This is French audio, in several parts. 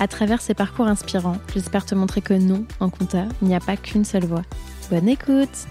À travers ces parcours inspirants, j'espère te montrer que non, en compta, il n'y a pas qu'une seule voie. Bonne écoute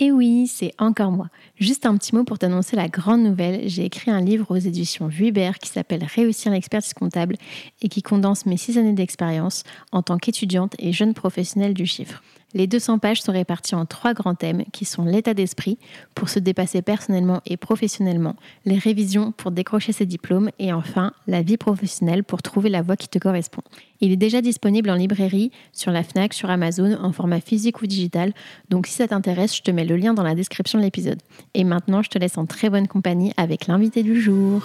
Et oui, c'est encore moi. Juste un petit mot pour t'annoncer la grande nouvelle. J'ai écrit un livre aux éditions Vuibert qui s'appelle Réussir l'expertise comptable et qui condense mes six années d'expérience en tant qu'étudiante et jeune professionnelle du chiffre. Les 200 pages sont réparties en trois grands thèmes qui sont l'état d'esprit pour se dépasser personnellement et professionnellement, les révisions pour décrocher ses diplômes et enfin la vie professionnelle pour trouver la voie qui te correspond. Il est déjà disponible en librairie, sur la FNAC, sur Amazon, en format physique ou digital, donc si ça t'intéresse, je te mets le lien dans la description de l'épisode. Et maintenant, je te laisse en très bonne compagnie avec l'invité du jour.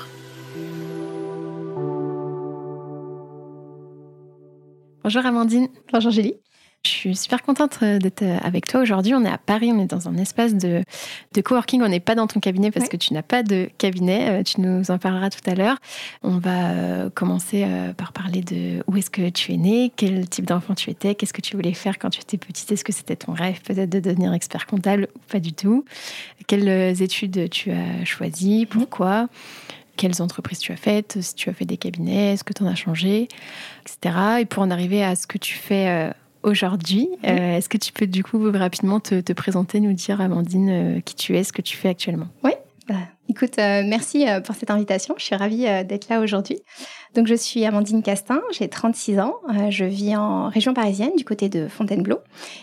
Bonjour Amandine. Bonjour Julie. Je suis super contente euh, d'être euh, avec toi aujourd'hui. On est à Paris, on est dans un espace de, de coworking. On n'est pas dans ton cabinet parce que tu n'as pas de cabinet. Euh, tu nous en parleras tout à l'heure. On va commencer par parler de où est-ce que tu es né, quel type d'enfant tu étais, qu'est-ce que tu voulais faire quand tu étais petite. Est-ce que c'était ton rêve peut-être de devenir expert comptable ou pas du tout? Quelles études tu as choisies? Pourquoi? Quelles entreprises tu as faites, si tu as fait des cabinets, est-ce que tu en as changé, etc. Et pour en arriver à ce que tu fais aujourd'hui. Euh, est-ce que tu peux du coup rapidement te, présenter, nous dire, Amandine, euh, qui tu es, ce que tu fais actuellement? Oui, écoute, euh, merci pour cette invitation. Je suis ravie d'être là aujourd'hui. Donc, je suis Amandine Castin, j'ai 36 ans. je vis en région parisienne, du côté de Fontainebleau.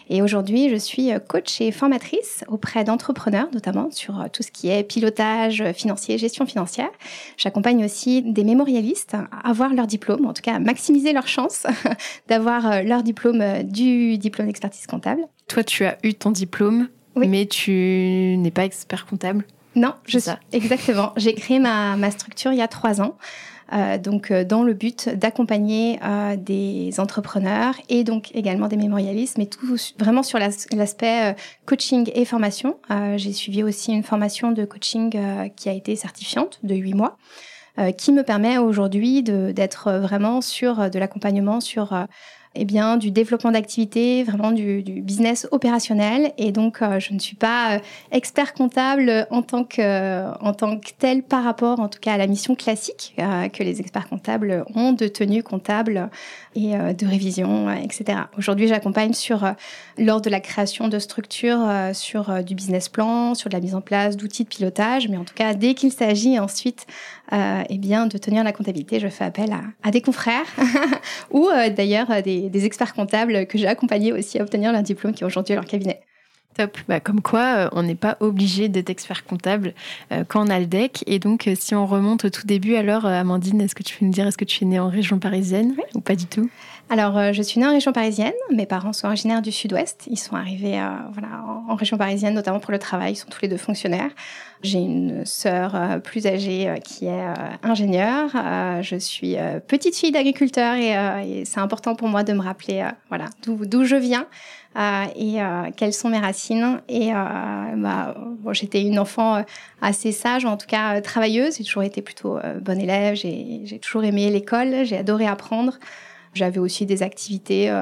Et aujourd'hui, je suis coach et formatrice auprès d'entrepreneurs, notamment sur tout ce qui est pilotage financier, gestion financière. J'accompagne aussi des mémorialistes à avoir leur diplôme, en tout cas à maximiser leur chance d'avoir leur diplôme du diplôme d'expertise comptable. Toi, tu as eu ton diplôme, mais tu n'es pas expert comptable? Non, je sais. Exactement. J'ai créé ma, ma, structure il y a trois ans. Euh, donc euh, dans le but d'accompagner euh, des entrepreneurs et donc également des mémorialistes, mais tout vraiment sur l'aspect coaching et formation. J'ai suivi aussi une formation de coaching qui a été certifiante de huit mois, qui me permet aujourd'hui d'être vraiment sur de l'accompagnement sur eh bien, du développement d'activité, vraiment du, business opérationnel. Et donc, euh, je ne suis pas euh, expert comptable en tant que, en tant que tel par rapport, en tout cas, à la mission classique euh, que les experts comptables ont de tenue comptable et de révision, etc. Aujourd'hui, j'accompagne sur, lors de la création de structures, sur du business plan, sur de la mise en place d'outils de pilotage. Mais en tout cas, dès qu'il s'agit ensuite eh bien, de tenir la comptabilité, je fais appel à, à des confrères ou d'ailleurs des des, experts comptables que j'ai accompagnés aussi à obtenir leur diplôme qui ont aujourd'hui leur cabinet. Top. Bah, comme quoi, euh, on n'est pas obligé d'être expert comptable euh, quand on a le DEC. Et donc, euh, si on remonte au tout début, alors, Amandine, est-ce que tu peux nous dire, est-ce que tu es née en région parisienne ou pas du tout? Alors, je suis née en région parisienne. Mes parents sont originaires du sud-ouest. Ils sont arrivés voilà, en, région parisienne, notamment pour le travail. Ils sont tous les deux fonctionnaires. J'ai une sœur plus âgée qui est ingénieure. je suis petite fille d'agriculteur et, et c'est important pour moi de me rappeler voilà, d'où je viens. Euh, et euh, quelles sont mes racines. Et euh, bah, j'étais une enfant assez sage, en tout cas travailleuse. J'ai toujours été plutôt bonne élève. J'ai toujours aimé l'école. J'ai adoré apprendre. J'avais aussi des activités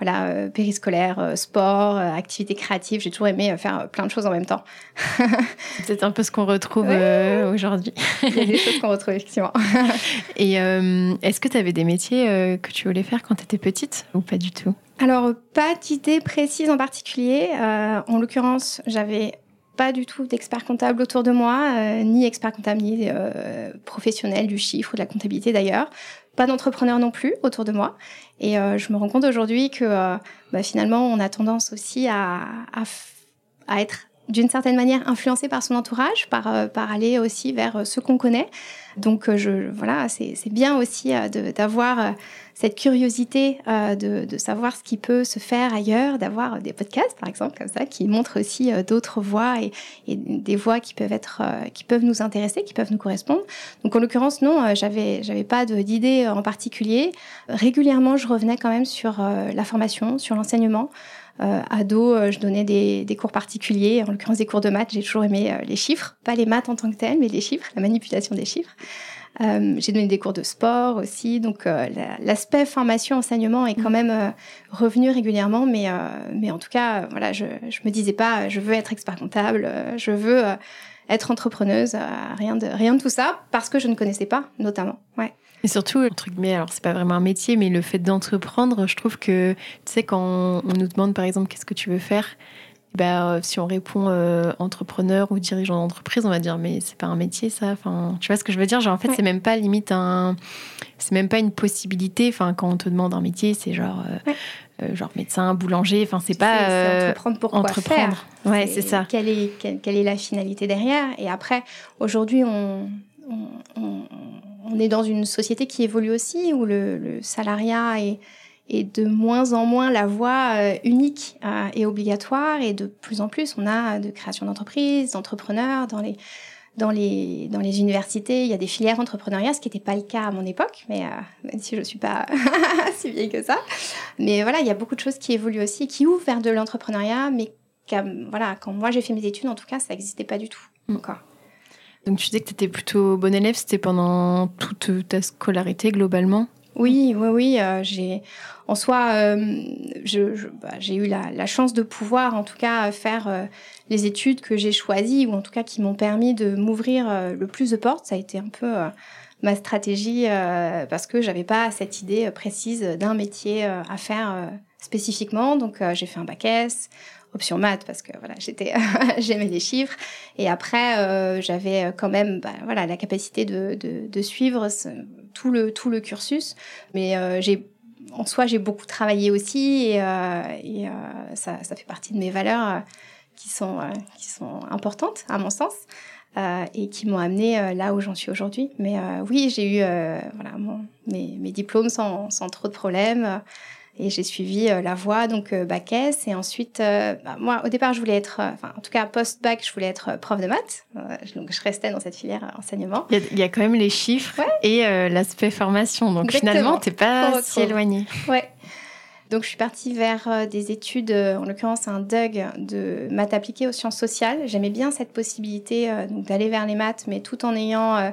voilà, périscolaires, sport, activités créatives. J'ai toujours aimé faire plein de choses en même temps. C'est un peu ce qu'on retrouve aujourd'hui. Il y a des choses qu'on retrouve effectivement. Et est-ce que tu avais des métiers que tu voulais faire quand tu étais petite ou pas du tout? Alors, pas d'idée précise en particulier. Euh, en l'occurrence, j'avais pas du tout d'expert comptable autour de moi, euh, ni expert comptable, ni euh, professionnel du chiffre ou de la comptabilité d'ailleurs. Pas d'entrepreneur non plus autour de moi. Et je me rends compte aujourd'hui que bah, finalement, on a tendance aussi à, être d'une certaine manière influencé par son entourage, par, par aller aussi vers ce qu'on connaît. Donc je, voilà, c'est bien aussi d'avoir cette curiosité euh, de, savoir ce qui peut se faire ailleurs, d'avoir des podcasts par exemple comme ça qui montrent aussi euh, d'autres voies et, des voies qui peuvent être euh, qui peuvent nous intéresser, qui peuvent nous correspondre. Donc en l'occurrence non, j'avais j'avais pas d'idée en particulier. Régulièrement, je revenais quand même sur la formation, sur l'enseignement. Euh, ado, je donnais des, des, cours particuliers, en l'occurrence des cours de maths. J'ai toujours aimé les chiffres, pas les maths en tant que telles, mais les chiffres, la manipulation des chiffres. Euh, j'ai donné des cours de sport aussi, donc euh, l'aspect formation enseignement est quand mm. même euh, revenu régulièrement, mais mais en tout cas voilà, je je me disais pas je veux être expert comptable, je veux être entrepreneuse, rien de rien de tout ça parce que je ne connaissais pas notamment. Ouais. Et surtout, le truc, mais alors c'est pas vraiment un métier, mais le fait d'entreprendre, je trouve que, tu sais, quand on nous demande par exemple qu'est-ce que tu veux faire, bah, euh, si on répond euh, entrepreneur ou dirigeant d'entreprise, on va dire mais c'est pas un métier ça. Enfin, tu vois ce que je veux dire? Genre en fait c'est même pas limite un, c'est même pas une possibilité. Enfin quand on te demande un métier, c'est genre euh, genre médecin, boulanger. Enfin c'est pas entreprendre pour entreprendre. Faire. Ouais c'est ça. Quelle est quelle, est la finalité derrière? Et après aujourd'hui on, on, on, est dans une société qui évolue aussi où le, le salariat est de moins en moins la voie euh, unique euh, et obligatoire et de plus en plus on a de création d'entreprises, d'entrepreneurs dans les dans les dans les universités, il y a des filières entrepreneuriat, ce qui n'était pas le cas à mon époque, mais euh, même si je suis pas si vieille que ça. Mais voilà, il y a beaucoup de choses qui évoluent aussi, qui ouvrent vers de l'entrepreneuriat, mais voilà, quand moi j'ai fait mes études, en tout cas, ça n'existait pas du tout mm. encore. Donc tu disais que tu étais plutôt bon élève, c'était pendant toute ta scolarité globalement? Oui, oui, oui. Euh, en soi, euh, bah, j'ai eu la, la, chance de pouvoir, en tout cas, faire euh, les études que j'ai choisies, ou en tout cas qui m'ont permis de m'ouvrir le plus de portes. Ça a été un peu ma stratégie parce que j'avais pas cette idée précise d'un métier à faire spécifiquement. Donc, j'ai fait un bac S option maths parce que voilà j'étais j'aimais les chiffres et après j'avais quand même bah, voilà la capacité de, de, suivre tout le, tout le cursus. Mais euh, j'ai en soi, j'ai beaucoup travaillé aussi et, euh, euh, ça, ça, fait partie de mes valeurs qui, sont, qui sont importantes, à mon sens, et qui m'ont amené là où j'en suis aujourd'hui. Mais oui, j'ai eu voilà, mes, mes, diplômes sans, sans, trop de problèmes. Et j'ai suivi euh, la voie, donc euh, bac S. Et ensuite, euh, bah, moi, au départ, je voulais être, enfin, en tout cas, post-bac, je voulais être prof de maths. donc, je restais dans cette filière enseignement. Il y, a, quand même les chiffres et l'aspect formation. Donc, finalement, tu n'es pas si éloigné. Ouais. Donc, je suis partie vers des études, en l'occurrence un DUG de maths appliquées aux sciences sociales. J'aimais bien cette possibilité d'aller vers les maths, mais tout en ayant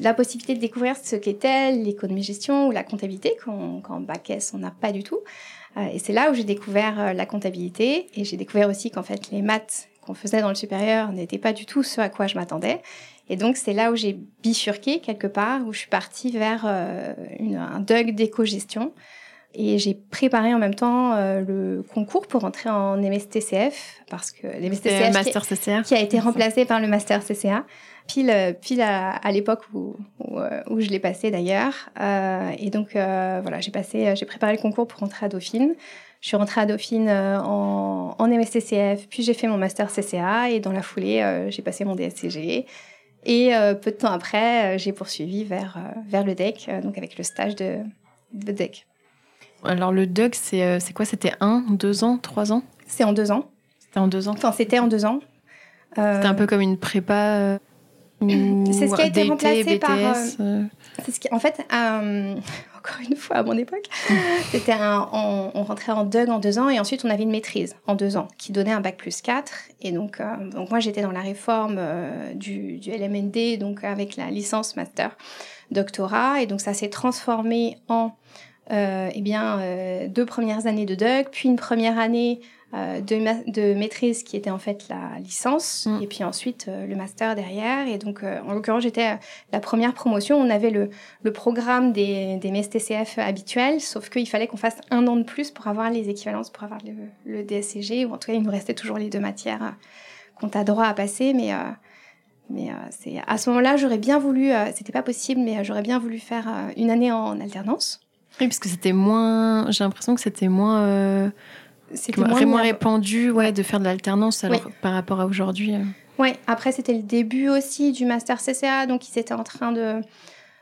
la possibilité de découvrir ce qu'était l'économie-gestion ou la comptabilité, qu'en bac S, on n'a pas du tout. Euh, et c'est là où j'ai découvert euh, la comptabilité et j'ai découvert aussi qu'en fait, les maths qu'on faisait dans le supérieur n'étaient pas du tout ce à quoi je m'attendais. Et donc, c'est là où j'ai bifurqué quelque part, où je suis partie vers euh, un DUG d'éco-gestion. Et j'ai préparé en même temps le concours pour entrer en MSTCF, parce que l'MSTCF qui, qui, a été remplacé par le Master CCA pile, pile à, l'époque où, euh, où, je l'ai passé d'ailleurs. Euh, et donc, euh, voilà, j'ai passé, j'ai préparé le concours pour rentrer à Dauphine. Je suis rentrée à Dauphine en, en MSTCF, puis j'ai fait mon master CCA et dans la foulée, j'ai passé mon DSCG. Et peu de temps après, j'ai poursuivi vers, vers le DEC, donc avec le stage de, de DEC. Alors le DEC, c'est quoi? C'était un, deux ans, trois ans? C'est en deux ans. C'était en deux ans Enfin, c'était en deux ans. C'était un peu comme une prépa c'est ce qui a été remplacé par. Euh, euh. ce qui, en fait, euh, encore une fois à mon époque, c'était on, on, rentrait en DUG en deux ans et ensuite on avait une maîtrise en deux ans qui donnait un bac plus 4. Et donc, donc moi j'étais dans la réforme du, du, LMND, donc avec la licence master doctorat. Et donc ça s'est transformé en eh bien, deux premières années de DUG, puis une première année euh, de, de, maîtrise qui était en fait la licence mm. et puis ensuite euh, le master derrière. Et donc, euh, en l'occurrence, j'étais la première promotion. On avait le, le programme des, des MES-TCF habituels, sauf qu'il fallait qu'on fasse un an de plus pour avoir les équivalences, pour avoir le, le DSCG, ou en tout cas, il nous restait toujours les deux matières qu'on a droit à passer, mais mais c'est à ce moment-là, j'aurais bien voulu, c'était pas possible, mais j'aurais bien voulu faire une année en alternance. Oui, parce que c'était moins, j'ai l'impression que c'était moins c'était moins, répandu ouais, de faire de l'alternance alors par rapport à aujourd'hui. Oui, après c'était le début aussi du master CCA, donc ils étaient en train de,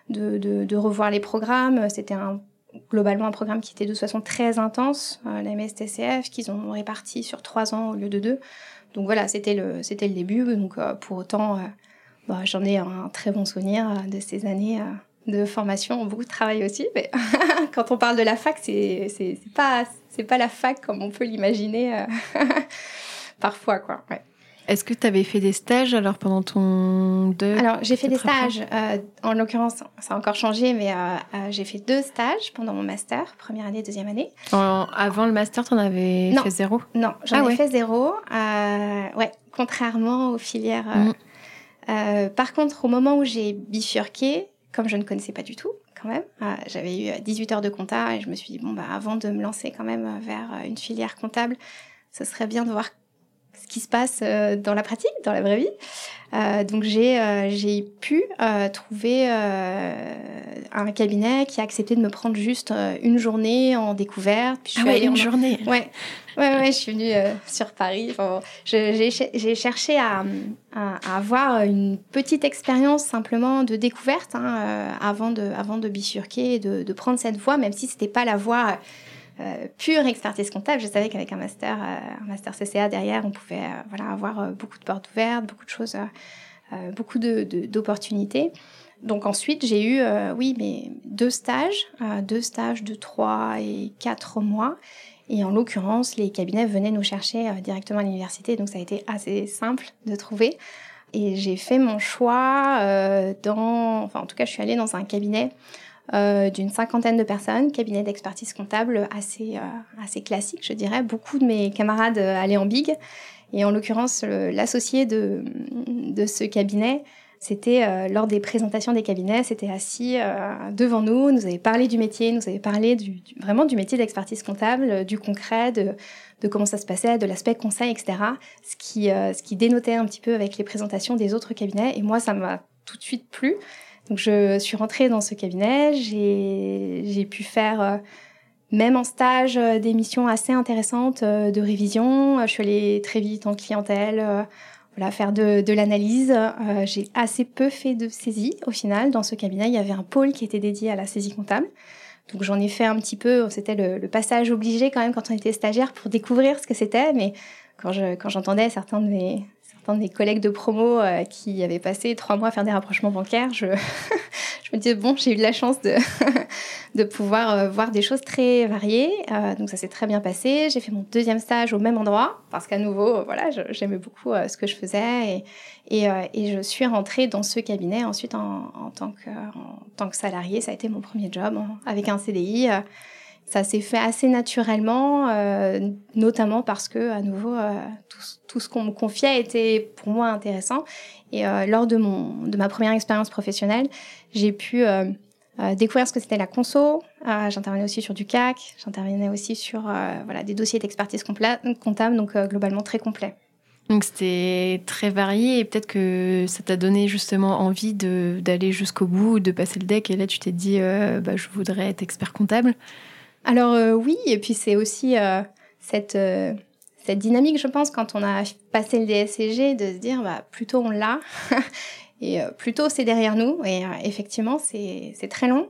de, de, revoir les programmes. C'était un, globalement un programme qui était de toute façon très intense, euh, la MSTCF, qu'ils ont réparti sur trois ans au lieu de deux. Donc voilà, c'était le, c'était le début. Donc euh, pour autant, euh, bah, j'en ai un très bon souvenir de ces années de formation, beaucoup de travail aussi. Mais quand on parle de la fac, c'est, c'est, pas, c'est pas la fac comme on peut l'imaginer parfois, quoi. Ouais. Est-ce que tu avais fait des stages alors pendant ton deux Alors j'ai fait des stages. Euh, en l'occurrence, ça a encore changé, mais euh, euh, j'ai fait deux stages pendant mon master, première année, deuxième année. avant le master, tu en avais fait zéro? Non, j'en ah ai fait zéro. ouais, contrairement aux filières. Mm. par contre, au moment où j'ai bifurqué, comme je ne connaissais pas du tout, quand même. J'avais eu 18 heures de compta et je me suis dit, bon, bah, avant de me lancer quand même vers une filière comptable, ce serait bien de voir ce qui se passe euh, dans la pratique, dans la vraie vie. Euh, donc j'ai euh, j'ai pu trouver un cabinet qui a accepté de me prendre juste une journée en découverte. Puis je ah ouais, une journée. Ouais. Ouais, ouais, je suis venue sur Paris. Enfin, j'ai cherché à, à, avoir une petite expérience simplement de découverte hein, avant de avant de bifurquer de, de prendre cette voie, même si c'était pas la voie euh, pure expertise comptable. Je savais qu'avec un master, euh, un master CCA derrière, on pouvait euh, voilà, avoir beaucoup de portes ouvertes, beaucoup de choses, beaucoup d'opportunités. De, Donc ensuite, j'ai eu, oui, mais deux stages, deux stages de trois et quatre mois. Et en l'occurrence, les cabinets venaient nous chercher directement à l'université, donc ça a été assez simple de trouver. Et j'ai fait mon choix dans, enfin en tout cas, je suis allée dans un cabinet euh, d'une cinquantaine de personnes, cabinet d'expertise comptable assez, euh, assez classique, je dirais. Beaucoup de mes camarades euh, allaient en big. Et en l'occurrence, l'associé de, de ce cabinet, c'était lors des présentations des cabinets, c'était assis devant nous, nous avait parlé du métier, nous avait parlé du, vraiment du métier d'expertise comptable, du concret, de, de, comment ça se passait, de l'aspect conseil, etc. Ce qui, ce qui dénotait un petit peu avec les présentations des autres cabinets. Et moi, ça m'a tout de suite plu. Donc je suis rentrée dans ce cabinet, j'ai pu faire, euh, même en stage, euh, des missions assez intéressantes euh, de révision. Je suis allée très vite en clientèle, voilà, faire de, l'analyse. j'ai assez peu fait de saisie au final. Dans ce cabinet, il y avait un pôle qui était dédié à la saisie comptable. Donc j'en ai fait un petit peu, c'était le, passage obligé quand même quand on était stagiaire pour découvrir ce que c'était. Mais quand j'entendais certains de mes, collègues de promo euh, qui avaient passé trois mois à faire des rapprochements bancaires, je, je me disais, bon, j'ai eu la chance de, de pouvoir euh, voir des choses très variées. Euh, donc ça s'est très bien passé. J'ai fait mon deuxième stage au même endroit parce qu'à nouveau, voilà, j'aimais beaucoup ce que je faisais et, et, et, je suis rentrée dans ce cabinet ensuite en, tant, que, en tant que salarié. Ça a été mon premier job avec un CDI ça s'est fait assez naturellement, euh, notamment parce que, à nouveau, euh, tout, ce qu'on me confiait était pour moi intéressant. Et euh, lors de, mon, de ma première expérience professionnelle, j'ai pu découvrir ce que c'était la conso. j'intervenais aussi sur du CAC, j'intervenais aussi sur voilà, des dossiers d'expertise comptable, donc globalement très complet. Donc c'était très varié et peut-être que ça t'a donné justement envie d'aller jusqu'au bout, de passer le deck et là tu t'es dit bah, je voudrais être expert comptable. Alors euh, oui, et puis c'est aussi euh, cette, euh, cette dynamique, je pense, quand on a passé le DSCG, de se dire, bah, plutôt on l'a, et plutôt c'est derrière nous. Et effectivement, c'est très long.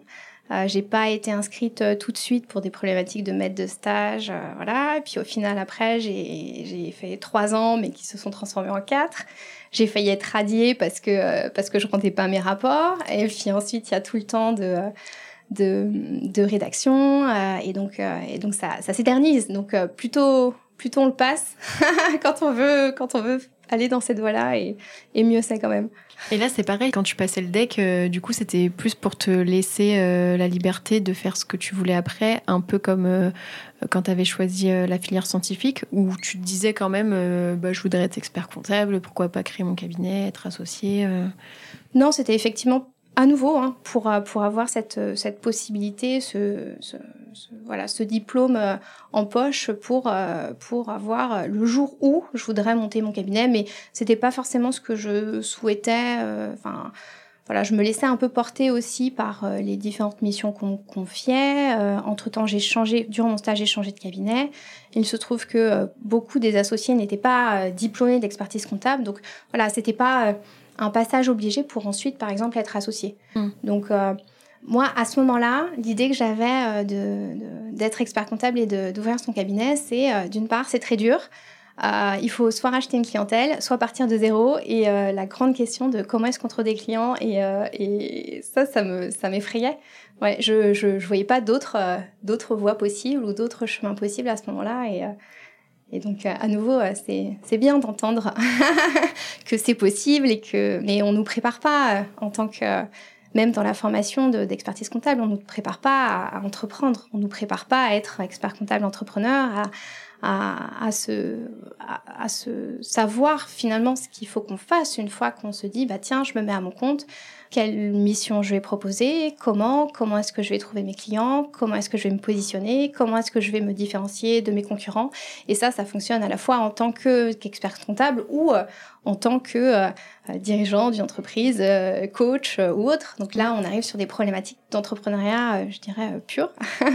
j'ai pas été inscrite tout de suite pour des problématiques de maître de stage, voilà. Et puis au final, après, j'ai fait trois ans, mais qui se sont transformés en quatre. J'ai failli être radiée parce que parce que je rendais pas mes rapports. Et puis ensuite, il y a tout le temps de de, de rédaction euh, et donc euh, et donc ça, ça s'éternise donc euh, plutôt plutôt on le passe quand on veut quand on veut aller dans cette voie-là et, et mieux c'est quand même. Et là, c'est pareil, quand tu passais le deck, du coup, c'était plus pour te laisser la liberté de faire ce que tu voulais après, un peu comme quand tu avais choisi la filière scientifique, où tu te disais quand même, bah, je voudrais être expert comptable, pourquoi pas créer mon cabinet, être associé Non, c'était effectivement à nouveau, hein, pour, euh, pour avoir cette, euh, cette possibilité, ce, voilà, ce diplôme euh, en poche pour, pour avoir le jour où je voudrais monter mon cabinet, mais c'était pas forcément ce que je souhaitais. Enfin, voilà, je me laissais un peu porter aussi par les différentes missions qu'on confiait. Entre-temps, j'ai changé, durant mon stage, j'ai changé de cabinet. Il se trouve que beaucoup des associés n'étaient pas diplômés d'expertise comptable. Donc voilà, c'était pas un passage obligé pour ensuite, par exemple, être associé. Hmm. Donc moi, à ce moment-là, l'idée que j'avais d'être expert comptable et d'ouvrir son cabinet, c'est d'une part, c'est très dur. Euh, il faut soit racheter une clientèle, soit partir de zéro. Et euh, la grande question de comment est-ce qu'on trouve des clients, et, euh, et ça, ça me, ça m'effrayait. Ouais, je, je, je voyais pas d'autres, d'autres voies possibles ou d'autres chemins possibles à ce moment-là. Et, et donc, à nouveau, c'est, c'est bien d'entendre que c'est possible et que, mais on nous prépare pas en tant que, même dans la formation d'expertise comptable, on nous prépare pas à, entreprendre. On nous prépare pas à être expert comptable entrepreneur, à, à, se, à, se savoir finalement ce qu'il faut qu'on fasse une fois qu'on se dit bah tiens je me mets à mon compte quelle mission je vais proposer comment comment est-ce que je vais trouver mes clients comment est-ce que je vais me positionner comment est-ce que je vais me différencier de mes concurrents et ça ça fonctionne à la fois en tant que qu'expert comptable ou euh, en tant que euh, dirigeant d'une entreprise euh, coach ou autre donc là on arrive sur des problématiques d'entrepreneuriat je dirais pur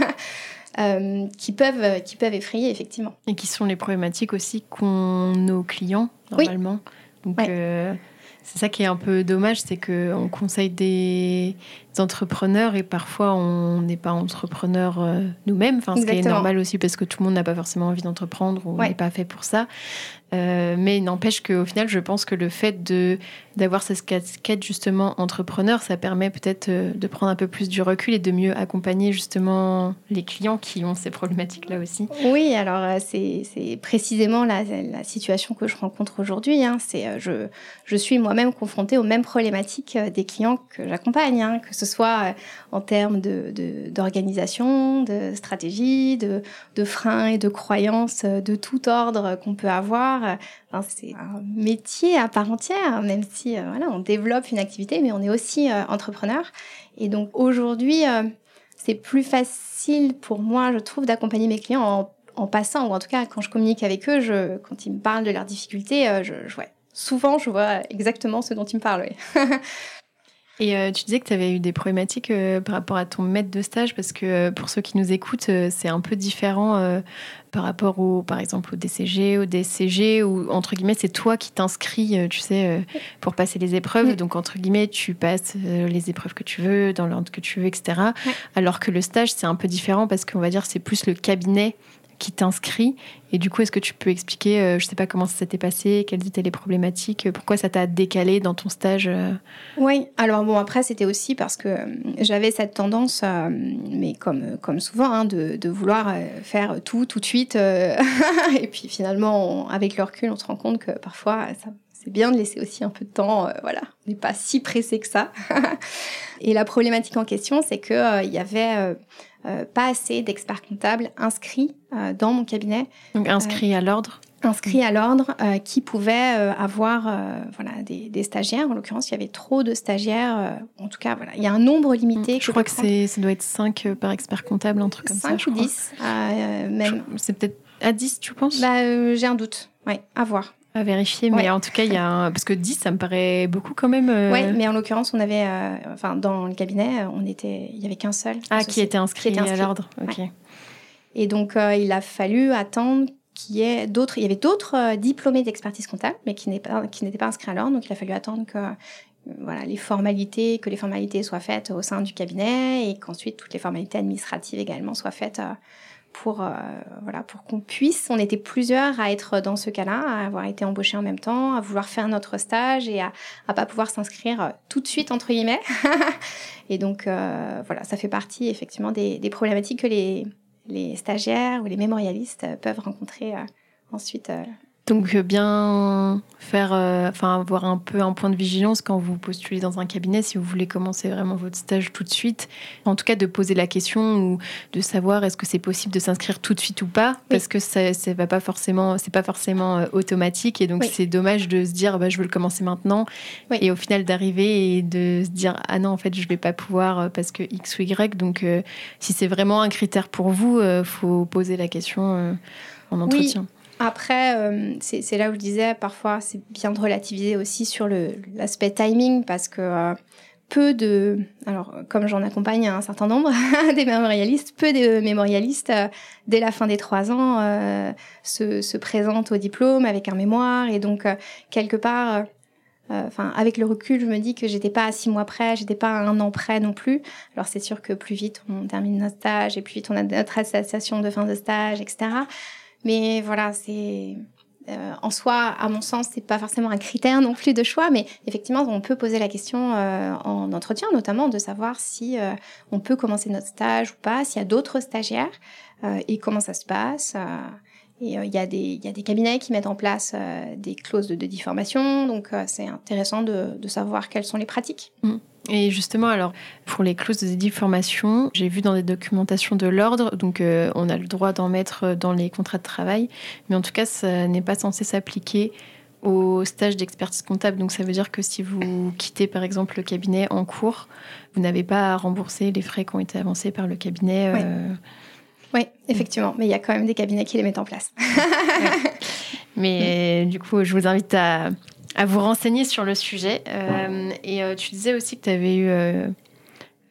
Euh, qui, peuvent, qui peuvent effrayer, effectivement. Et qui sont les problématiques aussi qu'ont nos clients, normalement. Donc, euh, c'est ça qui est un peu dommage, c'est qu'on conseille des entrepreneurs et parfois on n'est pas entrepreneur euh, nous-mêmes. Enfin, ce qui est normal aussi parce que tout le monde n'a pas forcément envie d'entreprendre ou n'est pas fait pour ça. Euh, mais n'empêche qu'au final, je pense que le fait d'avoir cette casquette justement entrepreneur, ça permet peut-être euh, de prendre un peu plus du recul et de mieux accompagner justement les clients qui ont ces problématiques-là aussi. Oui, alors euh, c'est précisément la, situation que je rencontre aujourd'hui. Hein. C'est je, je suis moi-même confrontée aux mêmes problématiques des clients que j'accompagne, hein, que ce soit en termes d'organisation, de, stratégie, de freins et de croyances de tout ordre qu'on peut avoir c'est un métier à part entière, même si euh, voilà, on développe une activité, mais on est aussi euh, entrepreneur. Et donc aujourd'hui, euh, c'est plus facile pour moi, je trouve, d'accompagner mes clients en, passant, ou en tout cas quand je communique avec eux, je, quand ils me parlent de leurs difficultés, je, souvent je vois exactement ce dont ils me parlent. Et euh, tu disais que tu avais eu des problématiques euh, par rapport à ton maître de stage, parce que euh, pour ceux qui nous écoutent, c'est un peu différent par rapport au, par exemple, au DCG, au DCG, où entre guillemets, c'est toi qui t'inscris, tu sais, pour passer les épreuves. Donc, entre guillemets, tu passes les épreuves que tu veux, dans l'ordre que tu veux, etc. Alors que le stage, c'est un peu différent parce qu'on va dire c'est plus le cabinet qui t'inscrit. Et du coup, est-ce que tu peux expliquer, euh, je ne sais pas comment ça s'était passé, quelles étaient les problématiques, euh, pourquoi ça t'a décalé dans ton stage euh? Oui, alors bon, après, c'était aussi parce que j'avais cette tendance, mais comme, comme souvent, hein, de, vouloir faire tout tout de suite. et puis finalement, avec le recul, on se rend compte que parfois, c'est bien de laisser aussi un peu de temps. voilà, on n'est pas si pressé que ça. et la problématique en question, c'est qu'il il y avait euh, pas assez d'experts comptables inscrits euh, dans mon cabinet. Donc inscrits à l'ordre inscrits à l'ordre euh, qui pouvaient avoir voilà des, des, stagiaires. En l'occurrence, il y avait trop de stagiaires. en tout cas, voilà, il y a un nombre limité. Je crois que c'est, ça doit être 5 par expert comptable, un truc comme 5 ça. 5 ou 10, même. C'est peut-être à 10, tu penses? Bah, J'ai un doute. Oui, à voir. À vérifier, mais en tout cas, il y a un... Parce que 10, ça me paraît beaucoup quand même. Euh. Oui, mais en l'occurrence, on avait. Euh, enfin, dans le cabinet, on était... il n'y avait qu'un seul. Ah, qui était inscrit, à l'ordre. Ok. Et donc, euh, il a fallu attendre qu'il y ait d'autres. Il y avait d'autres diplômés d'expertise comptable, mais qui n'étaient pas, qui pas inscrits à l'ordre. Donc, il a fallu attendre que. Voilà, les formalités, que les formalités soient faites au sein du cabinet et qu'ensuite toutes les formalités administratives également soient faites pour euh, voilà pour qu'on puisse. On était plusieurs à être dans ce cas-là, à avoir été embauchés en même temps, à vouloir faire notre stage et à, à pas pouvoir s'inscrire euh, tout de suite entre guillemets. et donc euh, voilà, ça fait partie effectivement des, des problématiques que les, les stagiaires ou les mémorialistes peuvent rencontrer ensuite donc euh, bien faire, euh, enfin avoir un peu un point de vigilance quand vous postulez dans un cabinet, si vous voulez commencer vraiment votre stage tout de suite. En tout cas, de poser la question ou de savoir est-ce que c'est possible de s'inscrire tout de suite ou pas, parce que ça, ça va pas forcément, c'est pas forcément euh, automatique et donc c'est dommage de se dire bah, je veux le commencer maintenant et au final d'arriver et de se dire ah non en fait je vais pas pouvoir parce que x ou y. Donc si c'est vraiment un critère pour vous, faut poser la question en entretien. Après, euh, c'est là où je disais, parfois, c'est bien de relativiser aussi sur l'aspect timing parce que, euh, peu de, alors comme j'en accompagne un certain nombre des mémorialistes, peu de mémorialistes euh, dès la fin des trois ans se, se, présentent au diplôme avec un mémoire et donc quelque part, enfin avec le recul, je me dis que j'étais pas à six mois près, j'étais pas à un an près non plus. Alors c'est sûr que plus vite on termine notre stage et plus vite on a notre attestation de fin de stage, etc. Mais voilà, c'est euh, en soi, à mon sens, c'est pas forcément un critère non plus de choix, mais effectivement, on peut poser la question euh, en entretien, notamment de savoir si euh, on peut commencer notre stage ou pas, s'il y a d'autres stagiaires et comment ça se passe. et il y, a des, cabinets qui mettent en place des clauses de, de diffamation, donc c'est intéressant de, de, savoir quelles sont les pratiques. Mmh. Et justement, alors, pour les clauses de diffamation, j'ai vu dans des documentations de l'ordre, donc euh, on a le droit d'en mettre dans les contrats de travail, mais en tout cas, ça n'est pas censé s'appliquer au stage d'expertise comptable. Donc ça veut dire que si vous quittez par exemple le cabinet en cours, vous n'avez pas à rembourser les frais qui ont été avancés par le cabinet. Euh, oui, effectivement, mais il y a quand même des cabinets qui les mettent en place. Mais du coup, je vous invite à, à vous renseigner sur le sujet. Euh, et euh, tu disais aussi que tu avais eu euh,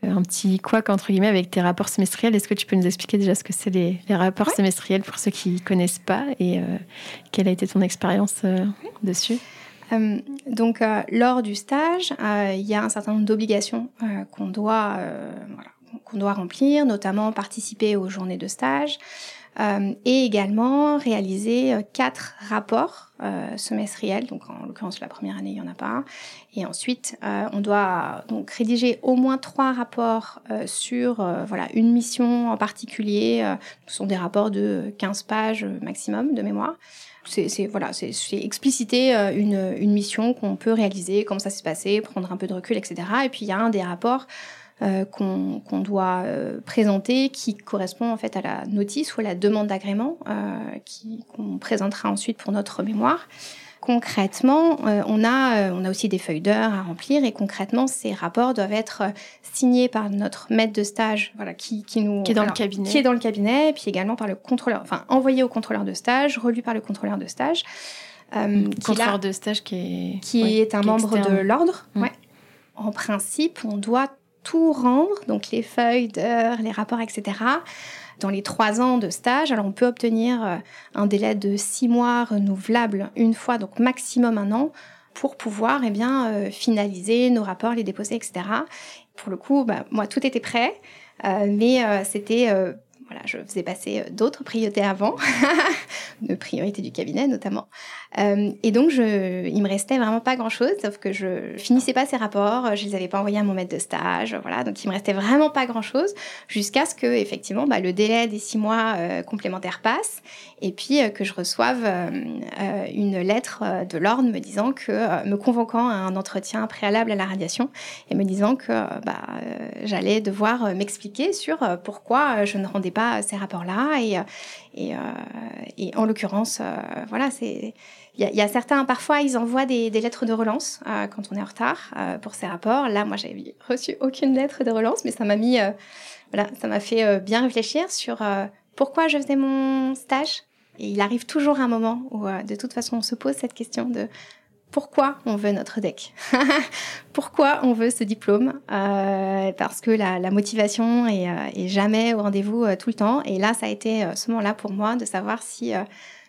un petit couac, entre guillemets, avec tes rapports semestriels. Est-ce que tu peux nous expliquer déjà ce que c'est les, rapports semestriels pour ceux qui ne connaissent pas et quelle a été ton expérience dessus? Donc, lors du stage, il y a un certain nombre d'obligations qu'on doit, voilà, qu'on doit remplir, notamment participer aux journées de stage, euh, et également réaliser euh, quatre rapports euh, semestriels. Donc en l'occurrence la première année il y en a pas. Et ensuite on doit donc rédiger au moins trois rapports sur voilà une mission en particulier. ce sont des rapports de 15 pages maximum de mémoire. C'est voilà, expliciter une, une mission qu'on peut réaliser, comment ça s'est passé, prendre un peu de recul, etc. Et puis il y a un des rapports euh, qu'on doit euh, présenter qui correspond en fait à la notice ou à la demande d'agrément euh, qu'on présentera ensuite pour notre mémoire. Concrètement, on, a, on a aussi des feuilles d'heures à remplir et concrètement, ces rapports doivent être signés par notre maître de stage, voilà, qui, qui nous qui est dans le cabinet, qui est dans le cabinet, et puis également par le contrôleur, enfin envoyé au contrôleur de stage, relu par le contrôleur de stage. Euh, contrôleur de stage qui est qui est un membre de l'ordre. Mm. Ouais. En principe, on doit tout rendre, donc les feuilles d'heures, les rapports, etc. Dans les trois ans de stage, alors on peut obtenir euh, un délai de six mois renouvelable une fois, donc maximum un an, pour pouvoir eh bien, euh, finaliser nos rapports, les déposer, etc. Pour le coup, bah, moi, tout était prêt, euh, mais c'était je faisais passer d'autres priorités avant, de priorités du cabinet notamment. Euh, et donc, je, il me restait vraiment pas grand-chose, sauf que je finissais pas ces rapports, je les avais pas envoyés à mon maître de stage, voilà. Donc, il me restait vraiment pas grand-chose jusqu'à ce que, effectivement, bah, le délai des six mois euh, complémentaires passe et puis euh, que je reçoive euh, euh, une lettre de l'ordre me disant que, me convoquant à un entretien préalable à la radiation et me disant que bah, j'allais devoir m'expliquer sur pourquoi je ne rendais pas ces rapports-là et, et, et en l'occurrence, voilà, c'est il y, a certains, parfois, ils envoient des, lettres de relance euh, quand on est en retard euh, pour ces rapports. Là, moi, j'avais reçu aucune lettre de relance, mais ça m'a mis, euh, voilà, ça m'a fait bien réfléchir sur pourquoi je faisais mon stage. Et il arrive toujours un moment où, de toute façon, on se pose cette question de pourquoi on veut notre deck Pourquoi on veut ce diplôme Parce que la, la motivation est, est, jamais au rendez-vous tout le temps. Et là, ça a été ce moment-là pour moi de savoir si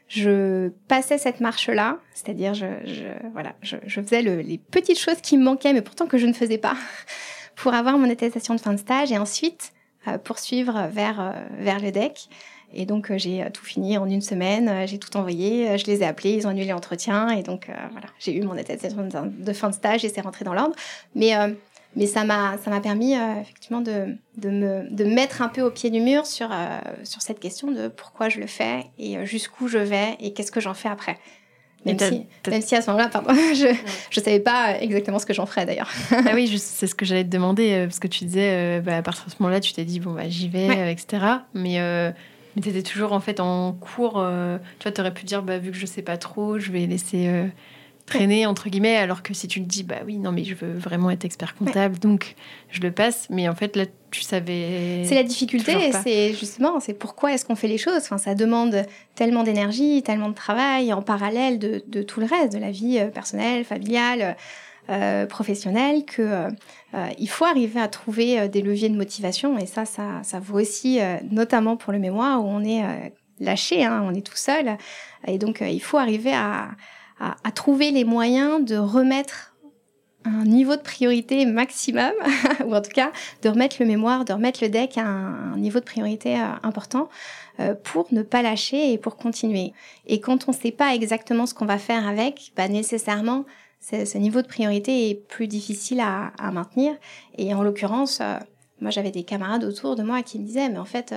je passais cette marche-là, c'est-à-dire je, je, voilà, je, je faisais le, les petites choses qui me manquaient, mais pourtant que je ne faisais pas, pour avoir mon attestation de fin de stage et ensuite euh, poursuivre vers, euh, vers le deck. Et donc euh, j'ai tout fini en une semaine, j'ai tout envoyé, je les ai appelés, ils ont annulé l'entretien et donc voilà, j'ai eu mon attestation de, fin de stage et c'est rentré dans l'ordre. Mais mais ça m'a ça m'a permis euh, effectivement de, de me de mettre un peu au pied du mur sur euh, sur cette question de pourquoi je le fais et euh, jusqu'où je vais et qu'est-ce que j'en fais après. Même si, même si à ce moment-là, pardon, je je savais pas exactement ce que j'en ferais d'ailleurs. ah oui, c'est ce que j'allais te demander parce que tu disais bah, à partir de ce moment-là, tu t'es dit bon bah j'y vais, etc. Mais mais tu étais toujours en fait en cours. tu vois, tu aurais pu dire bah vu que je sais pas trop, je vais laisser traîner entre guillemets alors que si tu le dis bah oui non mais je veux vraiment être expert comptable donc je le passe. Mais en fait là tu savais c'est la difficulté c'est justement c'est pourquoi est-ce qu'on fait les choses? Enfin ça demande tellement d'énergie tellement de travail en parallèle de, de, tout le reste de la vie euh, personnelle familiale professionnelle que il faut arriver à trouver des leviers de motivation et ça, ça, ça vaut aussi notamment pour le mémoire où on est lâché, hein, on est tout seul et donc il faut arriver à, à, trouver les moyens de remettre un niveau de priorité maximum, ou en tout cas de remettre le mémoire, de remettre le deck à un, niveau de priorité euh, important euh, pour ne pas lâcher et pour continuer. Et quand on ne sait pas exactement ce qu'on va faire avec, bah nécessairement, ce niveau de priorité est plus difficile à, à maintenir. Et en l'occurrence, euh, moi j'avais des camarades autour de moi qui me disaient, mais en fait,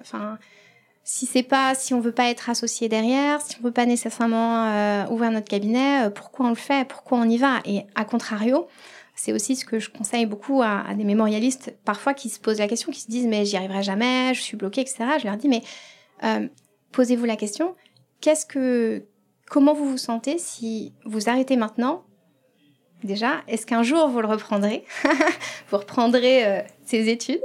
enfin si c'est pas, si on veut pas être associé derrière, si on veut pas nécessairement euh, ouvrir notre cabinet, euh, pourquoi on le fait, pourquoi on y va? Et à contrario, c'est aussi ce que je conseille beaucoup à, des mémorialistes parfois qui se posent la question, qui se disent mais j'y arriverai jamais, je suis bloqué, etc. Je leur dis mais euh, posez-vous la question, qu'est-ce que, comment vous vous sentez si vous arrêtez maintenant? Déjà, est-ce qu'un jour vous le reprendrez Vous reprendrez ces études?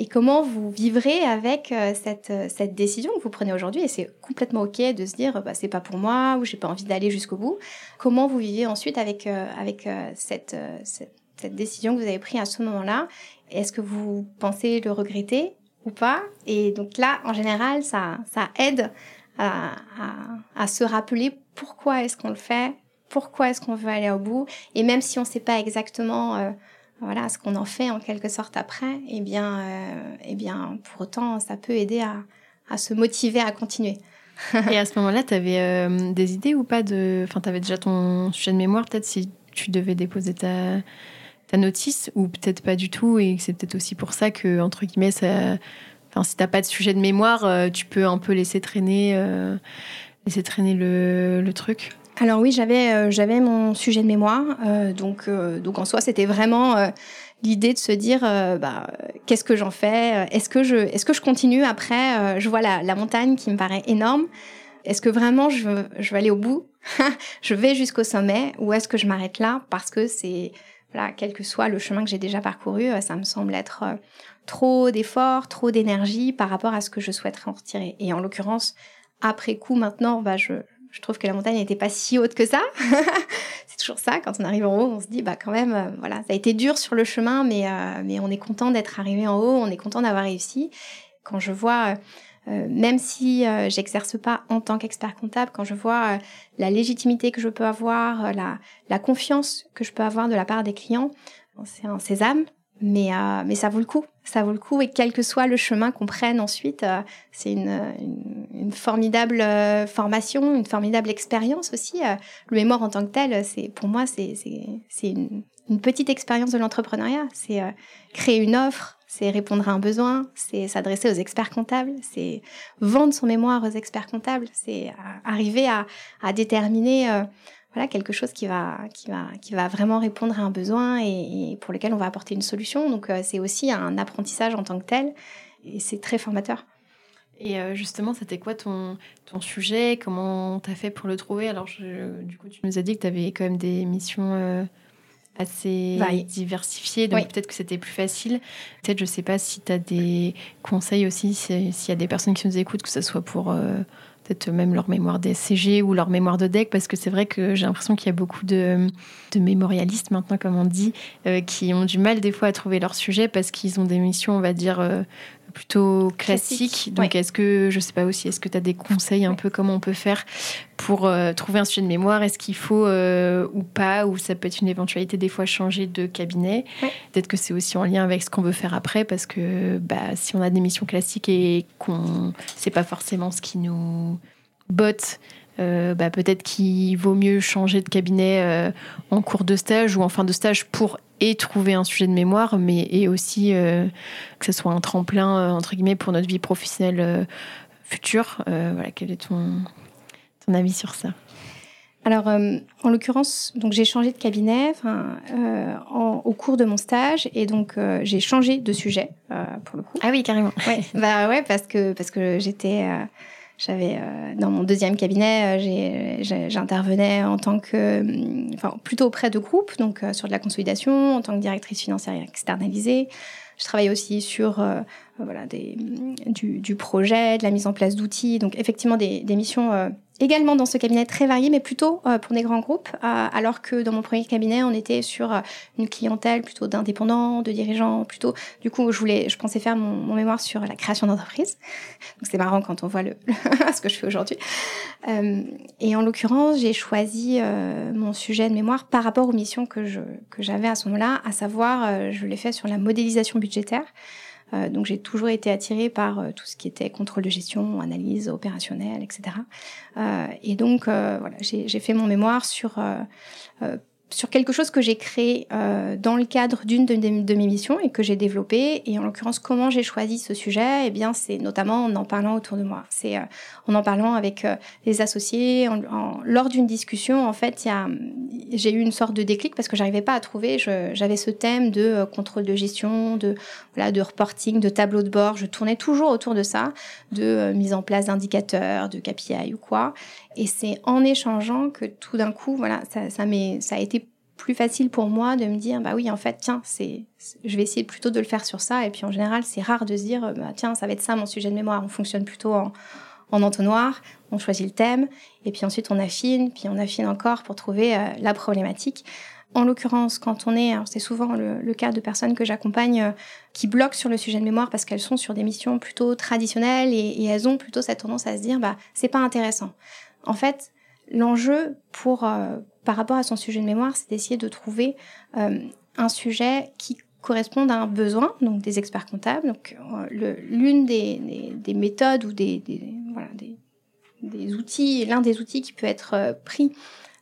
Et comment vous vivrez avec euh, cette, euh, cette décision que vous prenez aujourd'hui? Et c'est complètement OK de se dire, bah, c'est pas pour moi ou j'ai pas envie d'aller jusqu'au bout. Comment vous vivez ensuite avec, euh, avec cette, cette, cette, décision que vous avez prise à ce moment-là? Est-ce que vous pensez le regretter ou pas? Et donc là, en général, ça, ça aide à, se rappeler pourquoi est-ce qu'on le fait, pourquoi est-ce qu'on veut aller au bout. Et même si on ne sait pas exactement voilà, ce qu'on en fait en quelque sorte après, eh bien, euh, eh bien, pour autant, ça peut aider à, à se motiver à continuer. Et à ce moment-là, tu avais euh, des idées ou pas de... Enfin, tu avais déjà ton sujet de mémoire, peut-être si tu devais déposer ta, ta notice, ou peut-être pas du tout, et c'est peut-être aussi pour ça que, entre guillemets, ça... Enfin, si t'as pas de sujet de mémoire, euh, tu peux un peu laisser traîner, laisser traîner le, truc alors oui, j'avais euh, j'avais mon sujet de mémoire, euh, donc euh, donc en soi c'était vraiment l'idée de se dire bah qu'est-ce que j'en fais Est-ce que je est-ce que je continue après Je vois la, la montagne qui me paraît énorme. Est-ce que vraiment je je veux aller au bout Je vais jusqu'au sommet ou est-ce que je m'arrête là parce que c'est quel que soit le chemin que j'ai déjà parcouru, ça me semble être trop d'efforts, trop d'énergie par rapport à ce que je souhaiterais en retirer. Et en l'occurrence, après coup maintenant, bah je trouve que la montagne n'était pas si haute que ça. c'est toujours ça, quand on arrive en haut, on se dit, bah quand même, euh, voilà, ça a été dur sur le chemin, mais, euh, on est content d'être arrivé en haut, on est content d'avoir réussi. Quand je vois, euh, même si j'exerce pas en tant qu'expert comptable, quand je vois la légitimité que je peux avoir, la, confiance que je peux avoir de la part des clients, c'est un sésame, mais, euh, mais ça vaut le coup. Ça vaut le coup et quel que soit le chemin qu'on prenne ensuite, euh, c'est une, formidable euh, formation, une formidable expérience aussi. le mémoire en tant que tel, c'est pour moi, c'est une petite expérience de l'entrepreneuriat. C'est créer une offre, c'est répondre à un besoin, c'est s'adresser aux experts comptables, c'est vendre son mémoire aux experts comptables, c'est arriver à, déterminer voilà quelque chose qui va qui va qui va vraiment répondre à un besoin et, pour lequel on va apporter une solution. Donc euh, c'est aussi un apprentissage en tant que tel et c'est très formateur. Et euh, justement, c'était quoi ton, ton sujet? Comment tu as fait pour le trouver? Alors, du coup, tu nous as dit que tu avais quand même des missions euh, assez diversifiées, donc peut-être que c'était plus facile. Peut-être, je sais pas si tu as des conseils aussi, s'il y a des personnes qui nous écoutent, que ce soit pour peut-être même leur mémoire DSCG ou leur mémoire de deck, parce que c'est vrai que j'ai l'impression qu'il y a beaucoup de, de, mémorialistes maintenant, comme on dit, euh, qui ont du mal des fois à trouver leur sujet parce qu'ils ont des missions, on va dire, euh, plutôt classique. Donc, est-ce que, je sais pas aussi, est-ce que tu as des conseils un peu comment on peut faire pour euh, trouver un sujet de mémoire? Est-ce qu'il faut euh, ou pas Ou ça peut être une éventualité des fois changer de cabinet? Peut-être que c'est aussi en lien avec ce qu'on veut faire après parce que bah, si on a des missions classiques et qu'on sait pas forcément ce qui nous botte, euh, bah, peut-être qu'il vaut mieux changer de cabinet en cours de stage ou en fin de stage pour et trouver un sujet de mémoire, mais et aussi euh, que ce soit un tremplin euh, entre guillemets pour notre vie professionnelle euh, future. voilà, quel est ton, ton avis sur ça? Alors, en l'occurrence, donc j'ai changé de cabinet au cours de mon stage et donc j'ai changé de sujet pour le coup. Ah oui, carrément. Ouais, bah ouais, parce que parce que j'étais j'avais euh, dans mon deuxième cabinet, euh, j'intervenais en tant que, euh, enfin plutôt auprès de groupes, donc sur de la consolidation, en tant que directrice financière externalisée. Je travaillais aussi sur voilà des, du, du, projet, de la mise en place d'outils, donc effectivement des, des missions également dans ce cabinet très varié, mais plutôt euh, pour des grands groupes, euh, alors que dans mon premier cabinet, on était sur euh, une clientèle plutôt d'indépendants, de dirigeants, plutôt. Du coup, je voulais, je pensais faire mon, mon mémoire sur la création d'entreprise. Donc c'est marrant quand on voit le, ce que je fais aujourd'hui. et en l'occurrence, j'ai choisi mon sujet de mémoire par rapport aux missions que je que j'avais à ce moment-là, à savoir, je l'ai fait sur la modélisation budgétaire. Euh, donc j'ai toujours été attirée par euh, tout ce qui était contrôle de gestion, analyse opérationnelle, etc. Euh, et donc voilà, j'ai fait mon mémoire sur sur quelque chose que j'ai créé euh, dans le cadre d'une de, mes missions et que j'ai développé. Et en l'occurrence, comment j'ai choisi ce sujet Eh bien, c'est notamment en en parlant autour de moi. C'est euh, en en parlant avec euh, les associés. Lors d'une discussion, en fait, j'ai eu une sorte de déclic parce que j'arrivais pas à trouver. J'avais ce thème de contrôle de gestion, de de reporting, de tableau de bord. Je tournais toujours autour de ça, de mise en place d'indicateurs, de KPI ou quoi. Et c'est en échangeant que tout d'un coup, voilà, ça, a été plus facile pour moi de me dire, bah oui, en fait, tiens, c'est, je vais essayer plutôt de le faire sur ça. Et puis en général, c'est rare de se dire, bah, tiens, ça va être ça mon sujet de mémoire. On fonctionne plutôt en, en entonnoir, on choisit le thème, et puis ensuite on affine, puis on affine encore pour trouver euh, la problématique. En l'occurrence, quand on est, c'est souvent le, cas de personnes que j'accompagne euh, qui bloquent sur le sujet de mémoire parce qu'elles sont sur des missions plutôt traditionnelles et, et, elles ont plutôt cette tendance à se dire, bah c'est pas intéressant. En fait, l'enjeu euh, par rapport à son sujet de mémoire, c'est d'essayer de trouver euh, un sujet qui corresponde à un besoin, donc des experts comptables. Donc, euh, l'une des, des, des, méthodes ou des, outils, l'un des outils qui peut être pris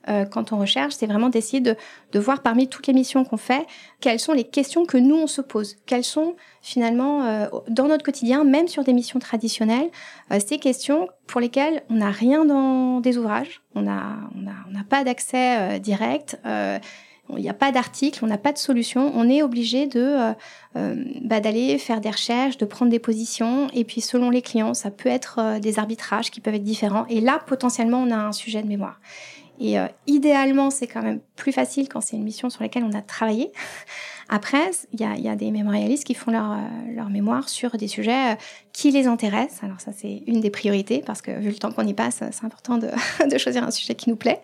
euh, quand on recherche, c'est vraiment d'essayer de, voir parmi toutes les missions qu'on fait, quelles sont les questions que nous, on se pose. Quelles sont finalement, euh, dans notre quotidien, même sur des missions traditionnelles, euh, ces questions pour lesquelles on n'a rien dans des ouvrages, on n'a on a pas d'accès direct. il n'y a pas d'article, on n'a pas de solution, on est obligé de bah, d'aller faire des recherches, de prendre des positions, et puis selon les clients, ça peut être des arbitrages qui peuvent être différents. Et là, potentiellement, on a un sujet de mémoire. Et euh, idéalement, c'est quand même plus facile quand c'est une mission sur laquelle on a travaillé. Après, il y a, des mémorialistes qui font leur, euh, mémoire sur des sujets euh, qui les intéressent. Alors ça, c'est une des priorités parce que vu le temps qu'on y passe, c'est important de, de, choisir un sujet qui nous plaît.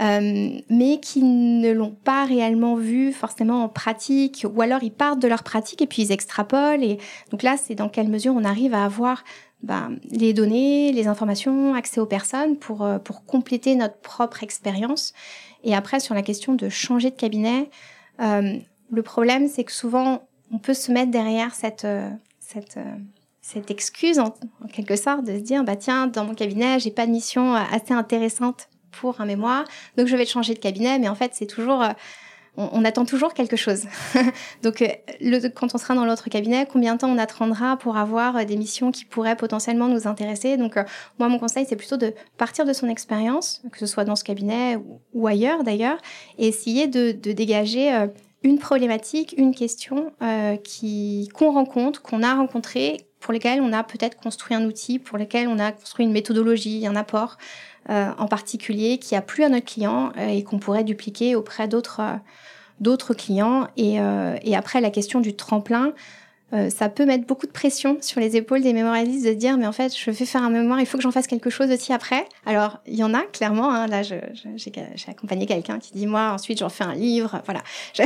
Mais qui ne l'ont pas réellement vu forcément en pratique, ou alors ils partent de leur pratique et puis ils extrapolent. Et donc là, c'est dans quelle mesure on arrive à avoir bah, les données, les informations, accès aux personnes pour, euh, pour compléter notre propre expérience. Et après, sur la question de changer de cabinet, euh, le problème, c'est que souvent, on peut se mettre derrière cette, euh, cette, cette excuse, en, en, quelque sorte, de se dire, bah tiens, dans mon cabinet, j'ai pas de mission assez intéressante pour un mémoire, donc je vais changer de cabinet. Mais en fait, c'est toujours on, attend toujours quelque chose. Donc, euh, quand on sera dans l'autre cabinet, combien de temps on attendra pour avoir euh, des missions qui pourraient potentiellement nous intéresser? Donc, euh, moi, mon conseil, c'est plutôt de partir de son expérience, que ce soit dans ce cabinet ou, ailleurs d'ailleurs, et essayer de, dégager une problématique, une question qui qu'on rencontre, qu'on a rencontré, pour lesquelles on a peut-être construit un outil, pour lesquels on a construit une méthodologie, un apport en particulier qui a plu à notre client et qu'on pourrait dupliquer auprès d'autres d'autres clients. Et, euh, après, la question du tremplin, euh, ça peut mettre beaucoup de pression sur les épaules des mémorialistes de dire mais en fait je vais faire un mémoire il faut que j'en fasse quelque chose aussi après. Alors il y en a clairement hein, là j'ai accompagné quelqu'un qui dit moi ensuite j'en fais un livre. Voilà.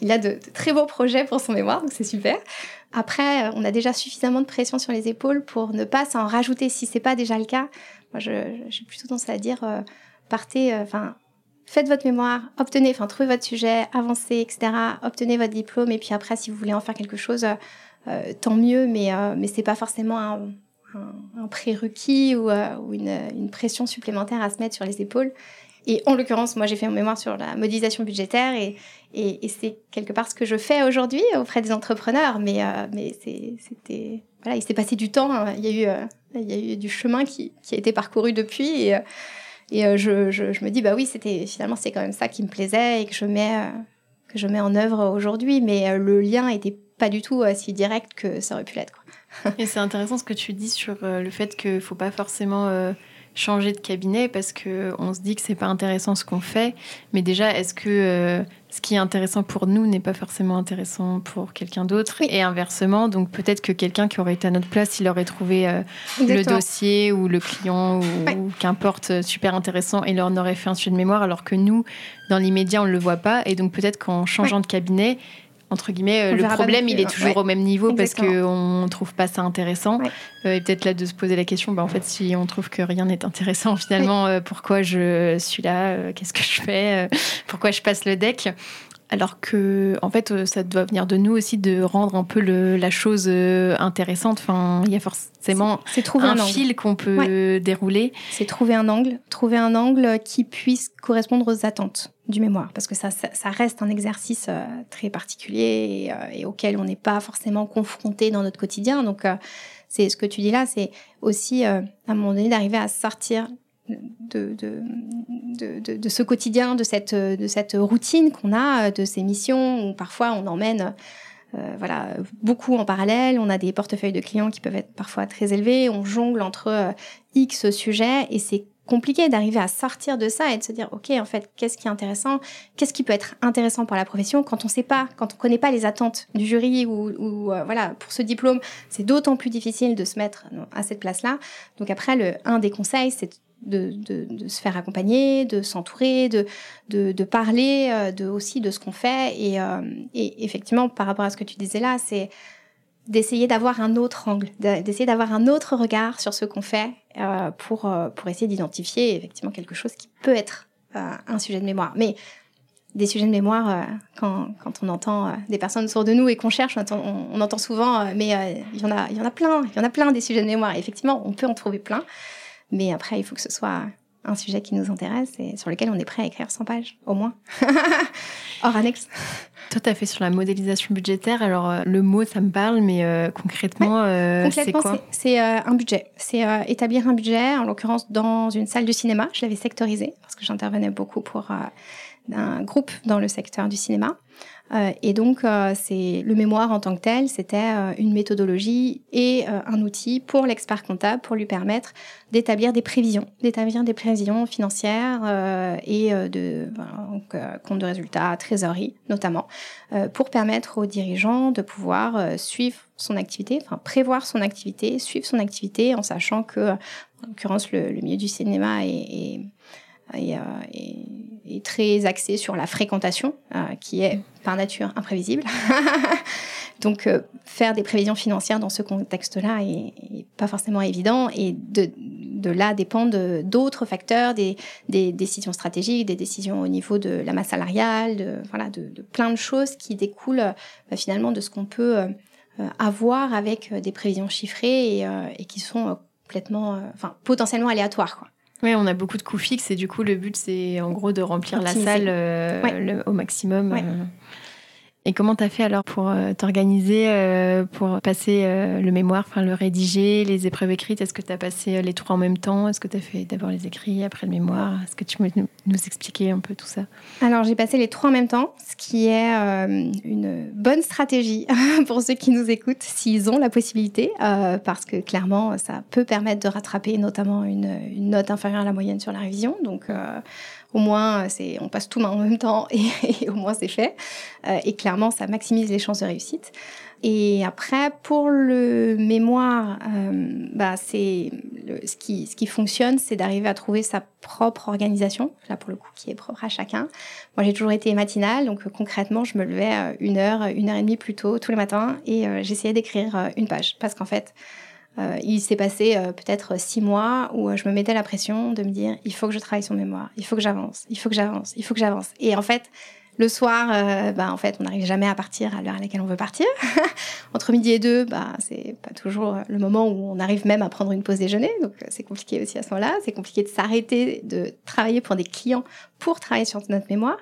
Il a de, de, très beaux projets pour son mémoire donc c'est super. Après on a déjà suffisamment de pression sur les épaules pour ne pas s'en rajouter si c'est pas déjà le cas moi suis plutôt tendance à dire euh, partez euh, enfin faites votre mémoire, obtenez, enfin trouvez votre sujet, avancez, etc. Obtenez votre diplôme et puis après, si vous voulez en faire quelque chose, euh, tant mieux, mais mais c'est pas forcément un, prérequis ou, une, pression supplémentaire à se mettre sur les épaules. Et en l'occurrence, moi, j'ai fait mon mémoire sur la modélisation budgétaire et, c'est quelque part ce que je fais aujourd'hui auprès des entrepreneurs. Mais, mais c'était, voilà, il s'est passé du temps. Hein. Il y a eu, il y a eu du chemin qui, a été parcouru depuis. Et, et euh, je, me dis, bah oui, c'était finalement, c'est quand même ça qui me plaisait et que je mets, euh, que je mets en œuvre aujourd'hui. Mais euh, le lien était pas du tout si direct que ça aurait pu l'être. et c'est intéressant ce que tu dis sur le fait qu'il ne faut pas forcément changer de cabinet parce que on se dit que c'est pas intéressant ce qu'on fait. Mais déjà, est-ce que euh, ce qui est intéressant pour nous n'est pas forcément intéressant pour quelqu'un d'autre et inversement. Donc peut-être que quelqu'un qui aurait été à notre place, il aurait trouvé euh, le dossier ou le client ou, qu'importe euh, super intéressant et il en aurait fait un sujet de mémoire alors que nous, dans l'immédiat, on ne le voit pas. Et donc peut-être qu'en changeant de cabinet, entre guillemets, euh, le problème, il est toujours au même niveau parce qu'on ne trouve pas ça intéressant. Euh, et peut-être là de se poser la question, bah, en fait, si on trouve que rien n'est intéressant, finalement, euh, pourquoi je suis là Qu'est-ce que je fais Pourquoi je passe le deck? Alors que, en fait, ça doit venir de nous aussi de rendre un peu la chose intéressante. Enfin, il y a forcément un, fil qu'on peut dérouler. C'est trouver un angle, trouver un angle qui puisse correspondre aux attentes du mémoire, parce que ça, ça, reste un exercice euh, très particulier euh, et, auquel on n'est pas forcément confronté dans notre quotidien. Donc, euh, c'est ce que tu dis là, c'est aussi à un moment donné d'arriver à sortir de, de, de, ce quotidien, de cette, de cette routine qu'on a, de ces missions où parfois on emmène voilà, beaucoup en parallèle. On a des portefeuilles de clients qui peuvent être parfois très élevés. On jongle entre X sujets et c'est compliqué d'arriver à sortir de ça et de se dire ok en fait qu'est-ce qui est intéressant? Qu'est-ce qui peut être intéressant pour la profession quand on sait pas quand on connaît pas les attentes du jury ou, euh, voilà pour ce diplôme c'est d'autant plus difficile de se mettre à cette place là donc après le un des conseils c'est de, se faire accompagner, de s'entourer, de, de, parler euh, de, aussi de ce qu'on fait. Et, euh, et effectivement, par rapport à ce que tu disais là, c'est d'essayer d'avoir un autre angle, d'essayer d'avoir un autre regard sur ce qu'on fait euh, pour, pour essayer d'identifier effectivement quelque chose qui peut être un sujet de mémoire. Mais des sujets de mémoire, quand, quand, on entend des personnes autour de nous et qu'on cherche, on entend, souvent, mais il y en a, il y en a plein, il y en a plein des sujets de mémoire. effectivement, on peut en trouver plein, mais après, il faut que ce soit un sujet qui nous intéresse et sur lequel on est prêt à écrire 100 pages, au moins, hors annexe. Toi, tu as fait sur la modélisation budgétaire. Alors, euh, le mot, ça me parle, mais euh, concrètement, euh, c'est quoi? C'est un budget. C'est établir un budget, en l'occurrence dans une salle de cinéma. Je l'avais sectorisé parce que j'intervenais beaucoup pour un groupe dans le secteur du cinéma. Euh, et donc, euh, c'est le mémoire en tant que tel, c'était euh, une méthodologie et un outil pour l'expert comptable pour lui permettre d'établir des prévisions, d'établir des prévisions financières et de compte de résultats, trésorerie notamment, pour permettre aux dirigeants de pouvoir suivre son activité, enfin prévoir son activité, suivre son activité en sachant que, en l'occurrence, le, milieu du cinéma est, est, très axé sur la fréquentation, qui est par nature imprévisible. Donc, euh, faire des prévisions financières dans ce contexte-là est, pas forcément évident. Et de, là dépendent d'autres facteurs, des, décisions stratégiques, des décisions au niveau de la masse salariale, de, voilà, de, plein de choses qui découlent euh, finalement de ce qu'on peut euh, avoir avec des prévisions chiffrées et, et qui sont enfin, potentiellement aléatoires. Oui, on a beaucoup de coûts fixes et du coup, le but, c'est en gros de remplir la salle le, au maximum. Et comment tu as fait alors pour euh, t'organiser, euh, pour passer euh, le mémoire, enfin le rédiger, les épreuves écrites? Est-ce que tu as passé les trois en même temps? Est-ce que tu as fait d'abord les écrits, après le mémoire? Est-ce que tu peux nous expliquer un peu tout ça? Alors j'ai passé les trois en même temps, ce qui est une bonne stratégie pour ceux qui nous écoutent, s'ils ont la possibilité, parce que clairement ça peut permettre de rattraper notamment une, une, note inférieure à la moyenne sur la révision. Donc au moins, c'est, on passe tout en même temps et, au moins c'est fait. Euh, et clairement, ça maximise les chances de réussite. Et après, pour le mémoire, euh, bah, c'est ce qui ce qui fonctionne, c'est d'arriver à trouver sa propre organisation. Là, pour le coup, qui est propre à chacun. Moi, j'ai toujours été matinale, donc concrètement, je me levais euh, une heure, une heure et demie plus tôt tous les matins, et j'essayais d'écrire une page, parce qu'en fait, euh, il s'est passé euh, peut-être six mois où euh, je me mettais la pression de me dire il faut que je travaille sur mémoire, il faut que j'avance, il faut que j'avance, il faut que j'avance. Et en fait, le soir, bah, en fait, on n'arrive jamais à partir à l'heure à laquelle on veut partir. Entre midi et deux, bah, c'est pas toujours le moment où on arrive même à prendre une pause déjeuner. Donc, c'est compliqué aussi à ce moment-là. C'est compliqué de s'arrêter, de travailler pour des clients pour travailler sur notre mémoire.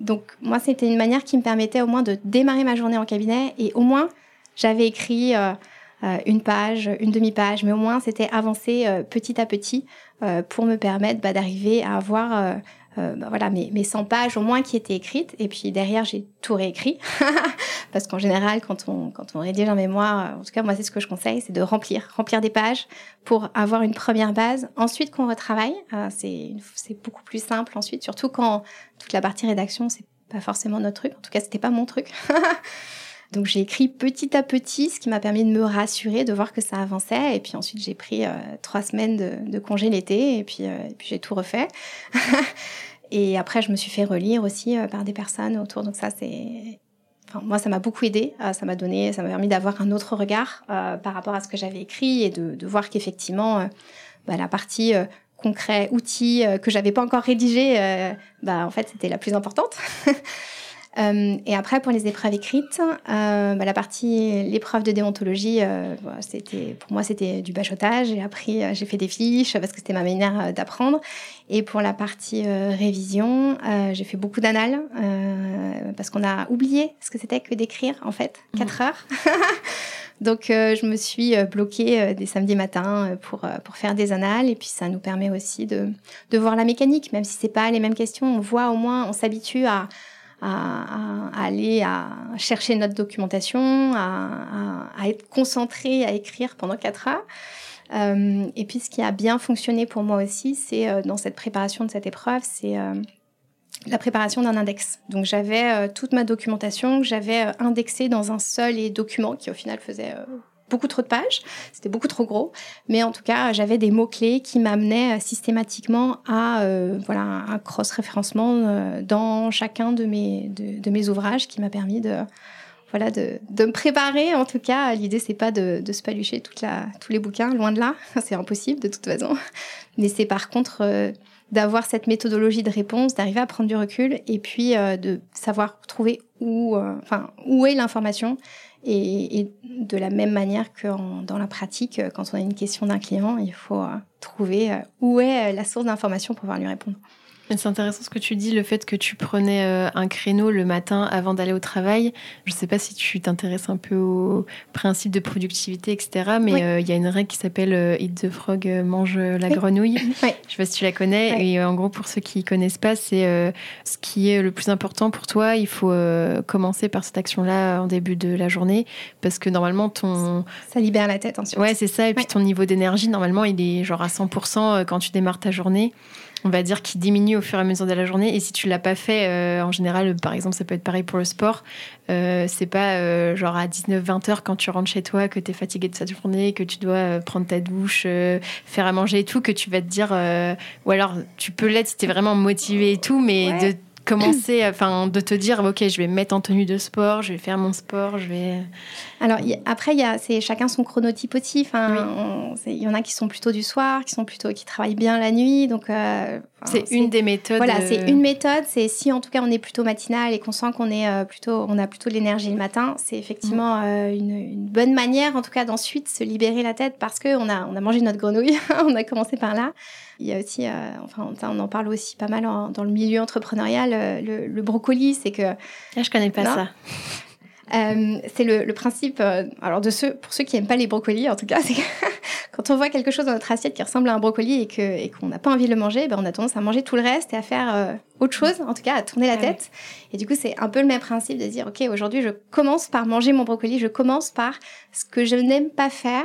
donc, moi, c'était une manière qui me permettait au moins de démarrer ma journée en cabinet et au moins, j'avais écrit une page, une demi-page, mais au moins c'était avancer euh, petit à petit euh, pour me permettre bah, d'arriver à avoir bah voilà, mes, mes 100 pages au moins qui étaient écrites. Et puis derrière, j'ai tout réécrit. Parce qu'en général, quand on, quand on rédige un mémoire, en tout cas, moi, c'est ce que je conseille, c'est de remplir, remplir des pages pour avoir une première base. Ensuite, qu'on retravaille, c'est beaucoup plus simple ensuite, surtout quand toute la partie rédaction, c'est pas forcément notre truc. En tout cas, c'était pas mon truc. Donc j'ai écrit petit à petit, ce qui m'a permis de me rassurer, de voir que ça avançait. Et puis ensuite j'ai pris euh, trois semaines de, congé l'été et puis, euh, j'ai tout refait. et après je me suis fait relire aussi euh, par des personnes autour. Donc ça c'est, enfin moi ça m'a beaucoup aidé. ça m'a donné, ça m'a permis d'avoir un autre regard par rapport à ce que j'avais écrit et de, voir qu'effectivement bah, la partie concret, outils que j'avais pas encore rédigé, bah en fait c'était la plus importante. Euh, et après, pour les épreuves écrites, euh, bah, la partie, l'épreuve de déontologie, euh, c'était, pour moi, c'était du bachotage. J'ai appris, euh, j'ai fait des fiches parce que c'était ma manière d'apprendre. Et pour la partie révision, j'ai fait beaucoup d'annales parce qu'on a oublié ce que c'était que d'écrire, en fait, mmh. quatre heures. Donc, je me suis bloquée des samedis matins pour, pour faire des annales. Et puis, ça nous permet aussi de, de voir la mécanique, même si c'est pas les mêmes questions. On voit au moins, on s'habitue à à, aller à chercher notre documentation, à, être concentré à écrire pendant quatre heures. Euh, et puis ce qui a bien fonctionné pour moi aussi, c'est euh, dans cette préparation de cette épreuve, c'est euh, la préparation d'un index. Donc j'avais toute ma documentation que j'avais indexée dans un seul document qui au final faisait beaucoup trop de pages, c'était beaucoup trop gros, mais en tout cas, j'avais des mots-clés qui m'amenaient euh, systématiquement à euh, voilà, un cross-référencement euh, dans chacun de mes, de, mes ouvrages qui m'a permis de, voilà, de, de, me préparer. En tout cas, l'idée, c'est pas de, de se palucher toute la, tous les bouquins, loin de là, c'est impossible de toute façon, mais c'est par contre d'avoir cette méthodologie de réponse, d'arriver à prendre du recul et puis de savoir trouver où, enfin, où est l'information et, de la même manière que dans la pratique, quand on a une question d'un client, il faut euh, trouver euh, où est la source d'information pour pouvoir lui répondre. C'est intéressant ce que tu dis, le fait que tu prenais euh, un créneau le matin avant d'aller au travail. Je ne sais pas si tu t'intéresses un peu au principe de productivité, etc. Mais euh, il y a une règle qui s'appelle euh, Eat the Frog, mange la grenouille. Je ne sais pas si tu la connais. Et en gros, pour ceux qui ne connaissent pas, c'est ce qui est le plus important pour toi. Il faut commencer par cette action-là en début de la journée. Parce que normalement, ton. Ça libère la tête ensuite. Ouais, c'est ça. Et puis ton niveau d'énergie, normalement, il est genre à 100% quand tu démarres ta journée on va dire, qui diminue au fur et à mesure de la journée. Et si tu l'as pas fait, euh, en général, par exemple, ça peut être pareil pour le sport. Euh, c'est pas euh, genre à 19-20 heures quand tu rentres chez toi, que tu es fatigué de cette journée, que tu dois prendre ta douche, faire à manger et tout, que tu vas te dire. ou alors, tu peux l'être si tu es vraiment motivé et tout, mais de commencer, enfin, de te dire, ok, je vais me mettre en tenue de sport, je vais faire mon sport, je vais. Alors après, il y a, c'est chacun son chronotype aussi. Enfin, il y en a qui sont plutôt du soir, qui sont plutôt qui travaillent bien la nuit. Donc euh, c'est une des méthodes. Voilà, c'est euh, une méthode. C'est si en tout cas on est plutôt matinal et qu'on sent qu'on est euh, plutôt, on a plutôt de l'énergie le matin, c'est effectivement mm. une, une, bonne manière, en tout cas d'ensuite se libérer la tête parce que on a on a mangé notre grenouille. on a commencé par là. Il y a aussi, enfin, on en parle aussi pas mal dans le milieu entrepreneurial. Le, le brocoli, c'est que. Là, ah, je connais pas ça. Euh, c'est le, le, principe, euh, alors de ceux, pour ceux qui n'aiment pas les brocolis, en tout cas, c'est quand on voit quelque chose dans notre assiette qui ressemble à un brocoli et que et qu'on n'a pas envie de le manger, ben on a tendance à manger tout le reste et à faire euh, autre chose, en tout cas à tourner la ah tête. Et du coup, c'est un peu le même principe de dire, ok, aujourd'hui, je commence par manger mon brocoli, je commence par ce que je n'aime pas faire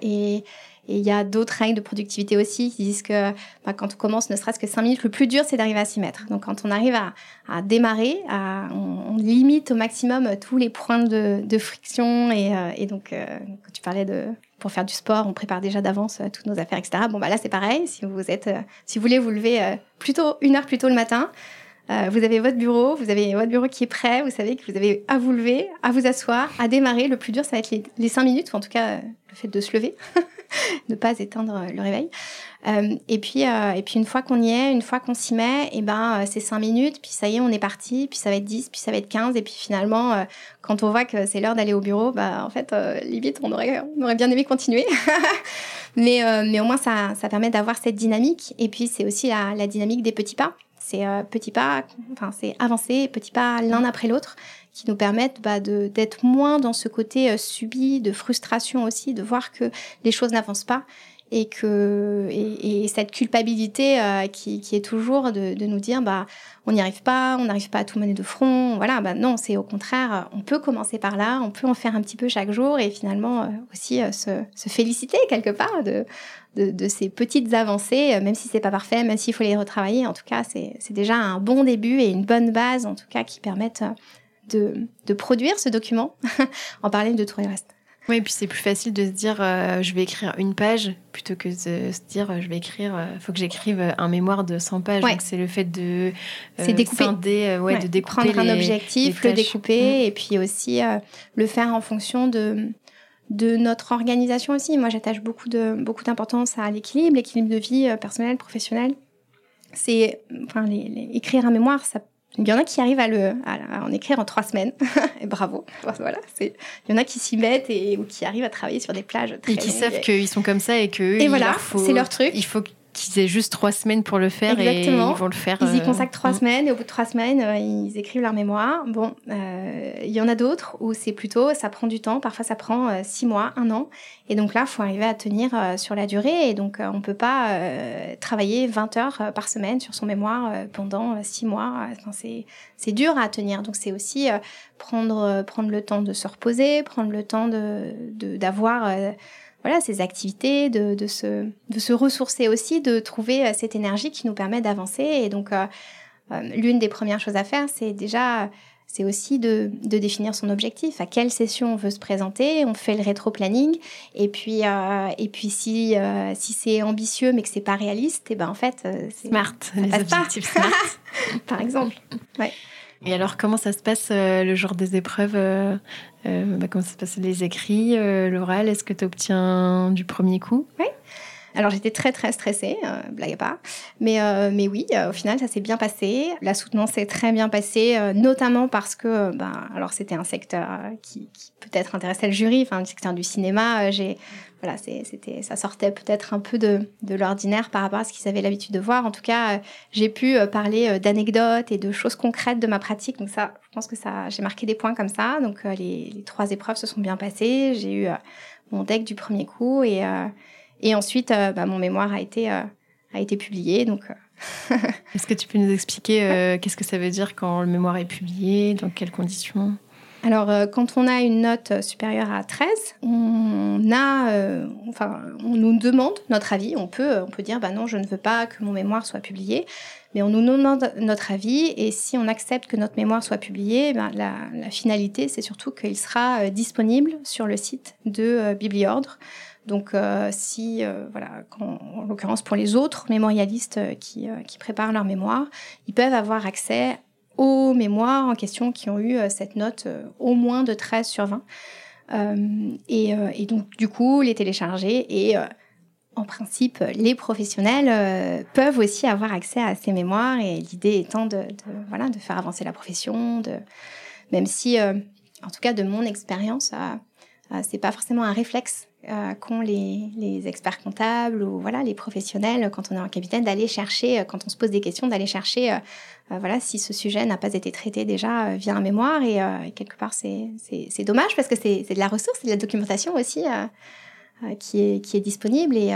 et et il y a d'autres règles de productivité aussi qui disent que bah, quand on commence ne serait-ce que 5 minutes, le plus dur, c'est d'arriver à s'y mettre. Donc quand on arrive à, démarrer, on, limite au maximum tous les points de, friction. Et, euh, donc, euh, quand tu parlais de... Pour faire du sport, on prépare déjà d'avance euh, toutes nos affaires, etc. Bon, bah là, c'est pareil. Si vous êtes, si vous voulez vous lever plutôt une heure plus tôt le matin, vous avez votre bureau, vous avez votre bureau qui est prêt, vous savez que vous avez à vous lever, à vous asseoir, à démarrer. Le plus dur, ça va être les, les cinq minutes, ou en tout cas le fait de se lever. ne pas éteindre le réveil. Euh, et puis, euh, et puis une fois qu'on y est, une fois qu'on s'y met, et eh ben euh, c'est cinq minutes, puis ça y est, on est parti, puis ça va être 10, puis ça va être 15, et puis finalement, quand on voit que c'est l'heure d'aller au bureau, bah en fait, limite, on aurait, bien aimé continuer. mais, mais au moins, ça, ça permet d'avoir cette dynamique. Et puis, c'est aussi la, dynamique des petits pas. C'est petits pas, enfin, c'est avancer, petits pas l'un après l'autre qui nous permettent bah, d'être moins dans ce côté subi, de frustration aussi, de voir que les choses n'avancent pas et que et, cette culpabilité qui, qui, est toujours de, de, nous dire bah on n'y arrive pas, on n'arrive pas à tout mener de front. Voilà, bah non, c'est au contraire, on peut commencer par là, on peut en faire un petit peu chaque jour et finalement aussi se, se, féliciter quelque part de, de, de, ces petites avancées, même si c'est pas parfait, même s'il faut les retravailler. En tout cas, c'est déjà un bon début et une bonne base, en tout cas, qui permettent de, produire ce document en parler de tout le reste. Oui, et puis c'est plus facile de se dire euh, je vais écrire une page plutôt que de se dire euh, je vais écrire, il euh, faut que j'écrive un mémoire de 100 pages. Donc c'est le fait de découper. ouais, de découper prendre un objectif, le découper mm. et puis aussi le faire en fonction de de notre organisation aussi. Moi, j'attache beaucoup de beaucoup d'importance à l'équilibre, l'équilibre de vie personnelle, professionnelle. C'est enfin écrire un mémoire, ça il y en a qui arrivent à, le, à, en écrire en trois semaines. et bravo. Voilà, il y en a qui s'y mettent et ou qui arrivent à travailler sur des plages très Et qui savent qu'ils sont comme ça et que et voilà, c'est leur truc. Il faut qu'ils aient juste trois semaines pour le faire Exactement. et ils vont le faire. Ils y euh, consacrent trois mm. semaines et au bout de trois semaines, euh, ils écrivent leur mémoire. Bon, euh, il y en a d'autres où c'est plutôt, ça prend du temps. Parfois, ça prend six mois, un an. Et donc là, il faut arriver à tenir sur la durée. Et donc, on peut pas travailler 20 heures par semaine sur son mémoire pendant six mois. Enfin, c'est dur à tenir. Donc, c'est aussi prendre, prendre le temps de se reposer, prendre le temps de d'avoir voilà, ces activités, de, de, se, de se ressourcer aussi, de trouver euh, cette énergie qui nous permet d'avancer. Et donc, euh, euh, l'une des premières choses à faire, c'est déjà, c'est aussi de, de, définir son objectif. À quelle session on veut se présenter On fait le rétro-planning. Et puis, et puis si, si c'est ambitieux mais que c'est pas réaliste, et eh ben en fait, c'est smart. les objectifs smart, par exemple. Ouais. Et alors, comment ça se passe euh, le jour des épreuves euh, euh, bah, Comment ça se passe? Les écrits, l'oral Est-ce que tu obtiens du premier coup? Oui. Alors j'étais très très stressée, blague pas. Mais, mais oui, au final ça s'est bien passé. La soutenance s'est très bien passée, notamment parce que ben, alors c'était un secteur qui, peut-être intéressait le jury, enfin le secteur du cinéma. Voilà, c'était, ça sortait peut-être un peu de, de l'ordinaire par rapport à ce qu'ils avaient l'habitude de voir. En tout cas, euh, j'ai pu euh, parler euh, d'anecdotes et de choses concrètes de ma pratique. Donc ça, je pense que ça, j'ai marqué des points comme ça. Donc les, les, trois épreuves se sont bien passées. J'ai eu mon deck du premier coup et, et ensuite, bah, mon mémoire a été, a été publié. Donc Est-ce que tu peux nous expliquer qu'est-ce que ça veut dire quand le mémoire est publié, dans quelles conditions? Alors, euh, quand on a une note supérieure à 13, on a, euh, enfin, on nous demande notre avis. On peut, on peut dire, bah non, je ne veux pas que mon mémoire soit publié, mais on nous demande notre avis. Et si on accepte que notre mémoire soit publiée, ben, la, finalité, c'est surtout qu'il sera euh, disponible sur le site de Bibliordre. Donc, si, voilà, en l'occurrence pour les autres mémorialistes qui, qui préparent leur mémoire, ils peuvent avoir accès aux mémoires en question qui ont eu euh, cette note euh, au moins de 13 sur 20. Euh, et, donc, du coup, les télécharger et en principe, les professionnels peuvent aussi avoir accès à ces mémoires et l'idée étant de, voilà, de faire avancer la profession, même si, en tout cas, de mon expérience, c'est pas forcément un réflexe euh, qu'ont les, les, experts comptables ou voilà les professionnels quand on est en capitaine d'aller chercher, euh, quand on se pose des questions, d'aller chercher euh, voilà si ce sujet n'a pas été traité déjà via un mémoire et, quelque part c'est dommage parce que c'est de la ressource, c'est de la documentation aussi qui, est, qui est disponible et,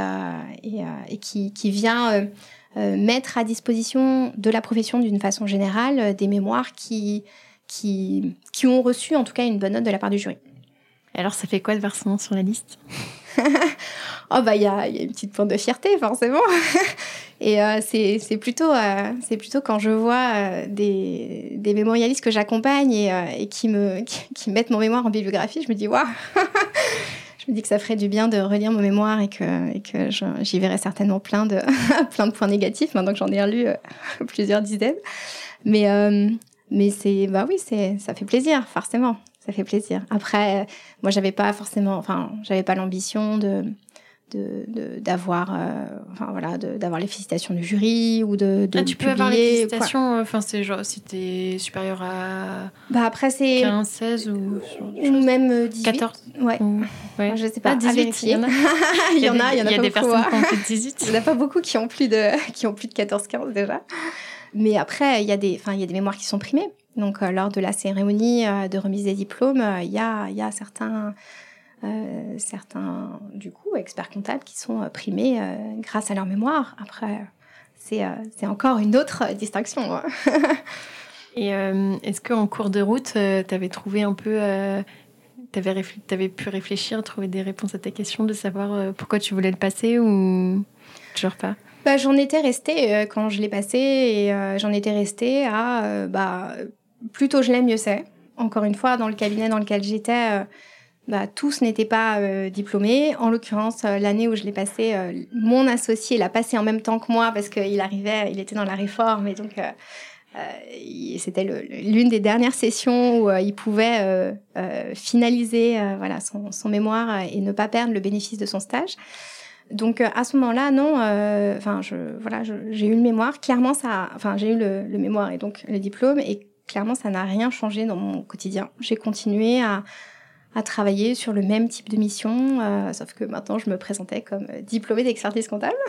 et, et qui, qui, vient mettre à disposition de la profession d'une façon générale des mémoires qui, qui, qui ont reçu en tout cas une bonne note de la part du jury. Alors, ça fait quoi de versement sur la liste Oh, bah, il y a, une petite pointe de fierté, forcément. Et euh, c'est plutôt, euh, plutôt quand je vois euh, des, des, mémorialistes que j'accompagne et, euh, qui, me, qui, mettent mon mémoire en bibliographie, je me dis, waouh Je me dis que ça ferait du bien de relire mon mémoire et que, que j'y verrais certainement plein de, plein de points négatifs, maintenant que j'en ai relu plusieurs dizaines. Mais, mais bah oui, ça fait plaisir, forcément ça fait plaisir. Après, moi, j'avais pas forcément, enfin, j'avais pas l'ambition de d'avoir de, euh, enfin voilà d'avoir les félicitations du jury ou de, de ah, tu peux avoir les félicitations enfin c'est genre si t'es supérieur à bah après c'est 15 16 ou ou même 18 14 ouais, ouais. je sais pas. 18 il y en a. Il y, en a il y, en a, y a des personnes qui ont plus de 18 il y en a pas beaucoup qui ont plus de qui ont plus de 14 15 déjà. Mais après il y a des enfin il y a des mémoires qui sont primées donc, euh, lors de la cérémonie euh, de remise des diplômes, euh, il y a, y, a, certains, certains, du coup, experts comptables qui sont primés grâce à leur mémoire. Après, c'est encore une autre distinction. Et est-ce qu'en cours de route, tu avais trouvé un peu tu avais, pu réfléchir, trouver des réponses à ta question, de savoir pourquoi tu voulais le passer ou toujours pas? Bah, J'en étais restée euh, quand je l'ai passé et euh, j'en étais restée à bah, plutôt je l'aime, mieux c'est. Encore une fois, dans le cabinet dans lequel j'étais, bah, tous n'étaient pas diplômés. En l'occurrence, l'année où je l'ai passé, mon associé l'a passé en même temps que moi parce qu'il arrivait, il était dans la réforme et donc euh, c'était l'une des dernières sessions où euh, il pouvait euh, finaliser voilà son, mémoire et ne pas perdre le bénéfice de son stage. Donc à ce moment-là, non. Enfin, je voilà, j'ai eu le mémoire. Clairement, ça. Enfin, j'ai eu le, mémoire et donc le diplôme clairement, ça n'a rien changé dans mon quotidien. J'ai continué à, à travailler sur le même type de mission, sauf que maintenant, je me présentais comme diplômée d'expertise comptable.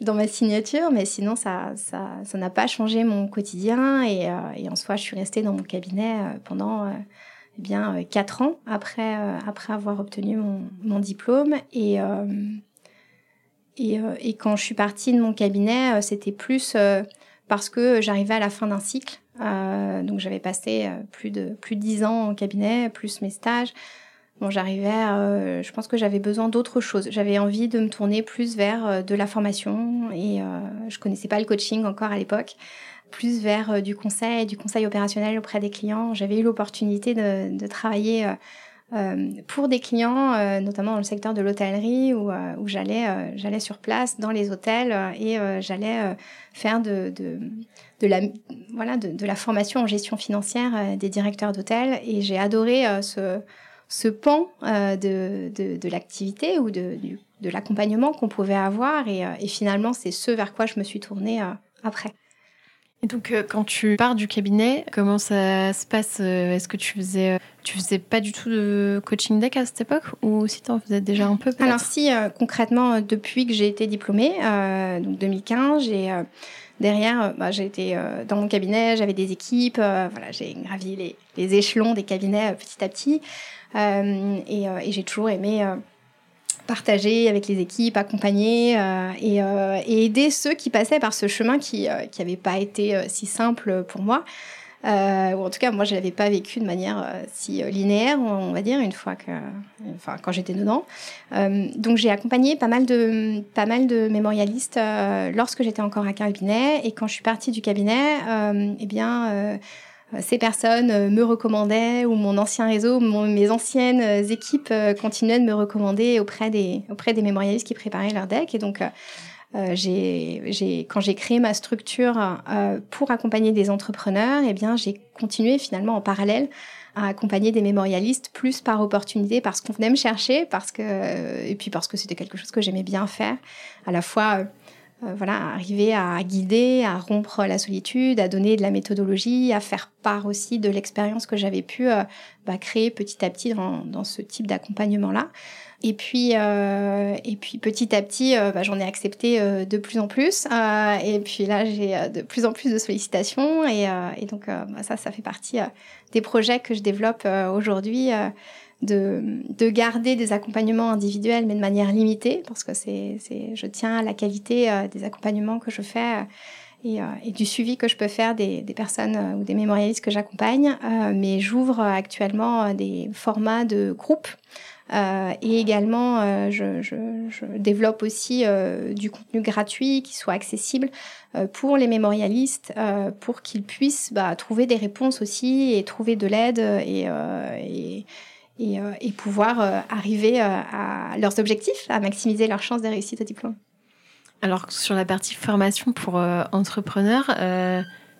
dans ma signature, mais sinon, ça ça, ça n'a pas changé mon quotidien. Et, euh, et, en soi, je suis restée dans mon cabinet euh, pendant euh, eh bien quatre ans après, après avoir obtenu mon, mon diplôme. Et, et, quand je suis partie de mon cabinet, c'était plus parce que j'arrivais à la fin d'un cycle. Donc, j'avais passé plus de plus dix ans en cabinet, plus mes stages. Bon, j'arrivais, euh, je pense que j'avais besoin d'autre chose. J'avais envie de me tourner plus vers euh, de la formation et euh, je connaissais pas le coaching encore à l'époque, plus vers euh, du conseil, du conseil opérationnel auprès des clients. J'avais eu l'opportunité de, de, travailler pour des clients, notamment dans le secteur de l'hôtellerie, où, où j'allais, j'allais sur place dans les hôtels et j'allais faire de, de de la voilà de, la formation en gestion financière des directeurs d'hôtels et j'ai adoré ce ce pan euh, de, de, l'activité ou de, de l'accompagnement qu'on pouvait avoir. Et, euh, et finalement, c'est ce vers quoi je me suis tournée euh, après. Et donc, quand tu pars du cabinet, comment ça se passe Est-ce que tu faisais, tu faisais pas du tout de coaching deck à cette époque ou si tu en faisais déjà un peu Alors si, concrètement, depuis que j'ai été diplômée, donc 2015, j'ai derrière, bah, j'ai été dans mon cabinet, j'avais des équipes, voilà, j'ai gravi les, échelons des cabinets petit à petit. Euh, euh, et, j'ai toujours aimé euh, partager avec les équipes, accompagner et, aider ceux qui passaient par ce chemin qui n'avait pas été si simple pour moi. ou en tout cas, moi, je l'avais pas vécu de manière si linéaire, on va dire, une fois que, enfin, quand j'étais dedans. donc, j'ai accompagné pas mal de, pas mal de mémorialistes lorsque j'étais encore à cabinet, et quand je suis partie du cabinet, eh bien, euh, ces personnes euh, me recommandaient ou mon ancien réseau, mes anciennes euh, équipes continuaient de me recommander auprès des, auprès des mémorialistes qui préparaient leur deck. Et donc, quand j'ai créé ma structure pour accompagner des entrepreneurs, eh bien, j'ai continué finalement en parallèle à accompagner des mémorialistes plus par opportunité, parce qu'on venait me chercher, parce que, et puis parce que c'était quelque chose que j'aimais bien faire, à la fois euh, voilà, arriver à guider, à rompre la solitude, à donner de la méthodologie, à faire part aussi de l'expérience que j'avais pu euh, bah, créer petit à petit dans, dans ce type d'accompagnement-là. Et puis, euh, et puis petit à petit, bah, j'en ai accepté de plus en plus. et puis là, j'ai de plus en plus de sollicitations. Et, et donc, bah, ça, ça fait partie des projets que je développe aujourd'hui de, de garder des accompagnements individuels, mais de manière limitée, parce que c'est, je tiens à la qualité euh, des accompagnements que je fais euh, et, euh, et, du suivi que je peux faire des, des personnes ou des mémorialistes que j'accompagne. mais j'ouvre actuellement des formats de groupe. et également, je, développe aussi du contenu gratuit qui soit accessible pour les mémorialistes, pour qu'ils puissent bah, trouver des réponses aussi et trouver de l'aide euh, et, pouvoir euh, arriver euh, à leurs objectifs, à maximiser leurs chances de réussite au diplôme. Alors, sur la partie formation pour entrepreneurs,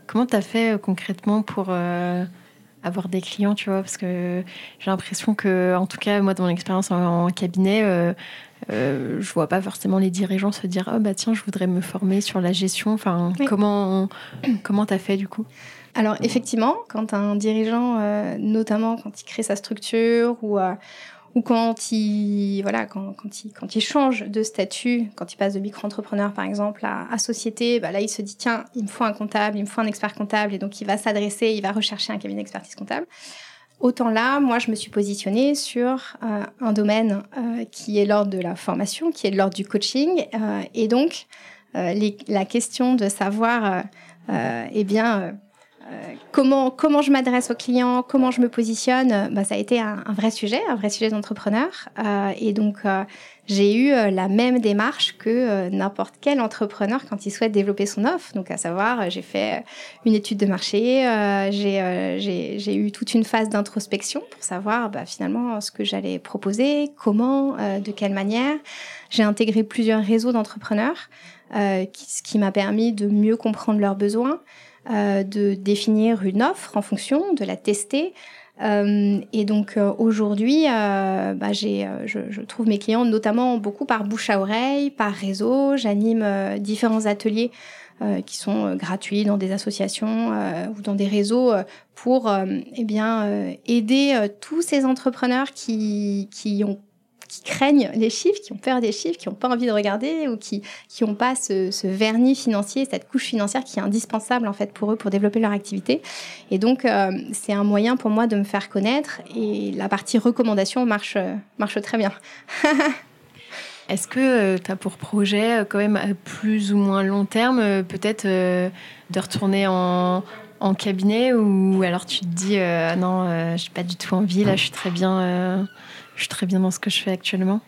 comment tu as fait concrètement pour avoir des clients, tu vois? Parce que j'ai l'impression que, en tout cas, moi, dans mon expérience en, cabinet, euh, je vois pas forcément les dirigeants se dire oh bah tiens je voudrais me former sur la gestion enfin comment comment t'as fait du coup? Alors effectivement, quand un dirigeant, euh, notamment quand il crée sa structure ou, euh, ou quand il voilà quand, quand, il, quand il change de statut, quand il passe de micro-entrepreneur par exemple à, à société, bah là il se dit tiens il me faut un comptable, il me faut un expert comptable et donc il va s'adresser, il va rechercher un cabinet d'expertise comptable. Autant là, moi, je me suis positionnée sur un domaine qui est l'ordre de la formation, qui est l'ordre du coaching. et donc, la question de savoir, eh bien, euh, comment, comment je m'adresse aux clients, comment je me positionne, euh, bah, ça a été un, vrai sujet, un vrai sujet d'entrepreneur. Euh, et donc, j'ai eu la même démarche que n'importe quel entrepreneur quand il souhaite développer son offre. Donc, à savoir, j'ai fait une étude de marché, j'ai eu toute une phase d'introspection pour savoir bah, finalement ce que j'allais proposer, comment, de quelle manière. J'ai intégré plusieurs réseaux d'entrepreneurs, ce qui m'a permis de mieux comprendre leurs besoins. Euh, de définir une offre en fonction, de la tester. Euh, et donc euh, aujourd'hui, bah, j'ai, je, trouve mes clients notamment beaucoup par bouche à oreille, par réseau. J'anime différents ateliers qui sont gratuits dans des associations ou dans des réseaux pour eh bien aider tous ces entrepreneurs qui, qui ont qui craignent les chiffres, qui ont peur des chiffres, qui n'ont pas envie de regarder ou qui n'ont pas ce, vernis financier, cette couche financière qui est indispensable en fait pour eux pour développer leur activité. Et donc euh, c'est un moyen pour moi de me faire connaître et la partie recommandation marche marche très bien. Est-ce que euh, tu as pour projet, euh, quand même à plus ou moins long terme, peut-être de retourner en, en, cabinet ou alors tu te dis non, je n'ai pas du tout envie, là je suis très bien je suis très bien dans ce que je fais actuellement.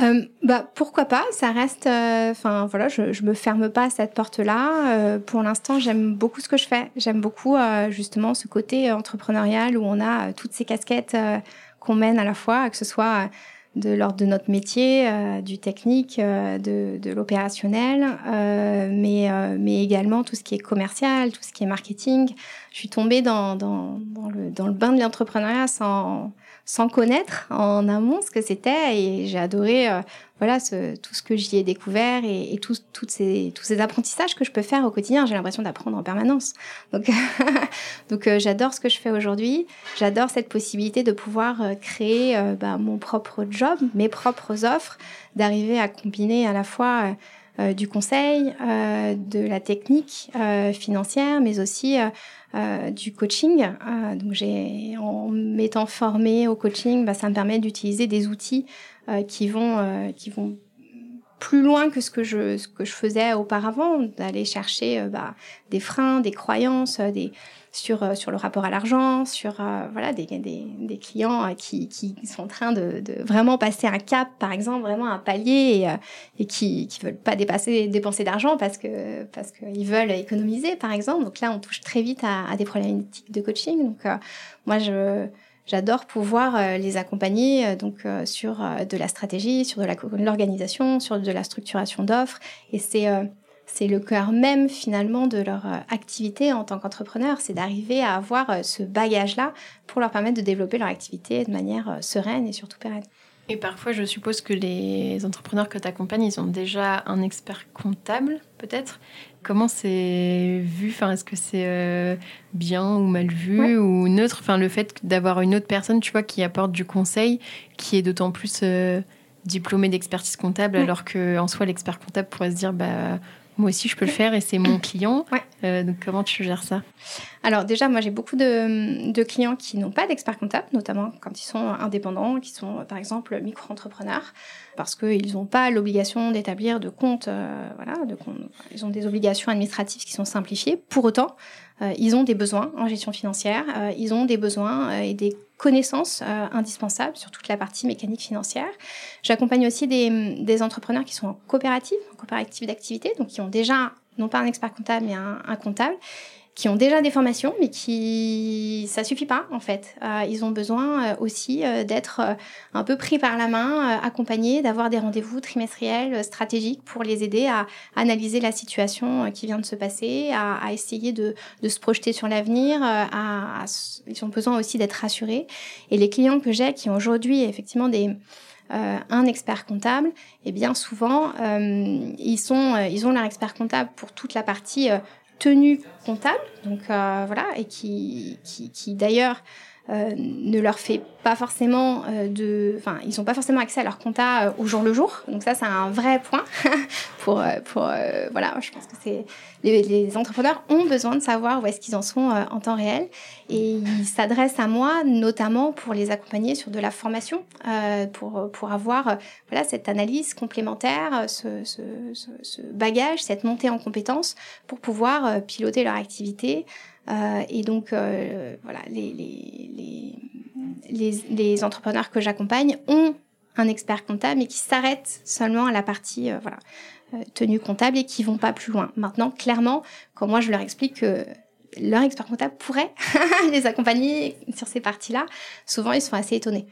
Euh, bah pourquoi pas ça reste euh, enfin voilà je, je me ferme pas à cette porte là euh, pour l'instant j'aime beaucoup ce que je fais. J'aime beaucoup justement ce côté entrepreneurial où on a toutes ces casquettes qu'on mène à la fois que ce soit de l'ordre de notre métier, du technique, de, l'opérationnel, mais, mais également tout ce qui est commercial, tout ce qui est marketing. Je suis tombée dans le bain de l'entrepreneuriat sans, sans connaître en amont ce que c'était et j'ai adoré euh, voilà ce, tout ce que j'y ai découvert et, et toutes ces, tous ces apprentissages que je peux faire au quotidien. J'ai l'impression d'apprendre en permanence. Donc, donc euh, j'adore ce que je fais aujourd'hui. J'adore cette possibilité de pouvoir euh, créer bah, mon propre job, mes propres offres, d'arriver à combiner à la fois du conseil, de la technique financière, mais aussi euh, du coaching. Euh, donc en m'étant formée au coaching, bah, ça me permet d'utiliser des outils euh, qui vont qui vont plus loin que ce que je ce que je faisais auparavant, d'aller chercher bah, des freins, des croyances, des sur, euh, sur le rapport à l'argent, sur euh, voilà, des, des, des clients euh, qui, qui sont en train de, de, vraiment passer un cap, par exemple, vraiment un palier et, et qui ne veulent pas dépasser, dépenser d'argent parce que parce qu'ils veulent économiser, par exemple. Donc là, on touche très vite à, à des problématiques de coaching. Donc moi, je j'adore pouvoir les accompagner donc sur de la stratégie, sur de l'organisation, sur de la structuration d'offres. Et c'est c'est le cœur même finalement de leur euh, activité en tant qu'entrepreneur, c'est d'arriver à avoir euh, ce bagage-là pour leur permettre de développer leur activité de manière euh, sereine et surtout pérenne. Et parfois, je suppose que les entrepreneurs que tu accompagnes, ils ont déjà un expert comptable, peut-être? Comment c'est vu? Enfin, Est-ce que c'est bien ou mal vu ou neutre? Enfin, Le fait d'avoir une autre personne, tu vois, qui apporte du conseil, qui est d'autant plus diplômé d'expertise comptable, alors qu'en soi, l'expert comptable pourrait se dire, bah, moi aussi, je peux le faire et c'est mon client. Euh, donc, comment tu gères ça? Alors, déjà, moi, j'ai beaucoup de, clients qui n'ont pas d'expert comptable, notamment quand ils sont indépendants, qui sont, par exemple, micro-entrepreneurs, parce qu'ils n'ont pas l'obligation d'établir de compte. Euh, voilà, de Ils ont des obligations administratives qui sont simplifiées. Pour autant, euh, ils ont des besoins en gestion financière, ils ont des besoins et des connaissances indispensables sur toute la partie mécanique financière. J'accompagne aussi des, des, entrepreneurs qui sont en coopérative, en coopérative d'activité, donc qui ont déjà, non pas un expert comptable, mais un, un comptable, qui ont déjà des formations, mais qui ça suffit pas en fait. Euh, ils ont besoin euh, aussi euh, d'être un peu pris par la main, accompagnés, d'avoir des rendez-vous trimestriels stratégiques pour les aider à analyser la situation qui vient de se passer, à, essayer de, de, se projeter sur l'avenir. À, ils ont besoin aussi d'être rassurés. Et les clients que j'ai qui ont aujourd'hui effectivement des un expert comptable, et eh bien souvent ils sont ils ont leur expert comptable pour toute la partie tenue comptable, donc euh, voilà, et qui, qui, d'ailleurs ne leur fait pas forcément de, enfin, ils n'ont pas forcément accès à leur compta au jour le jour. Donc ça, c'est un vrai point pour, pour voilà, je pense que c'est les, entrepreneurs ont besoin de savoir où est-ce qu'ils en sont euh, en temps réel et ils s'adressent à moi notamment pour les accompagner sur de la formation, euh, pour, pour avoir euh, voilà, cette analyse complémentaire, ce, ce, ce, bagage, cette montée en compétences pour pouvoir piloter leur activité. Et donc, voilà, les, entrepreneurs que j'accompagne ont un expert comptable, mais qui s'arrêtent seulement à la partie voilà, euh, tenue comptable et qui vont pas plus loin. Maintenant, clairement, quand moi je leur explique que leur expert comptable pourrait les accompagner sur ces parties-là, souvent ils sont assez étonnés.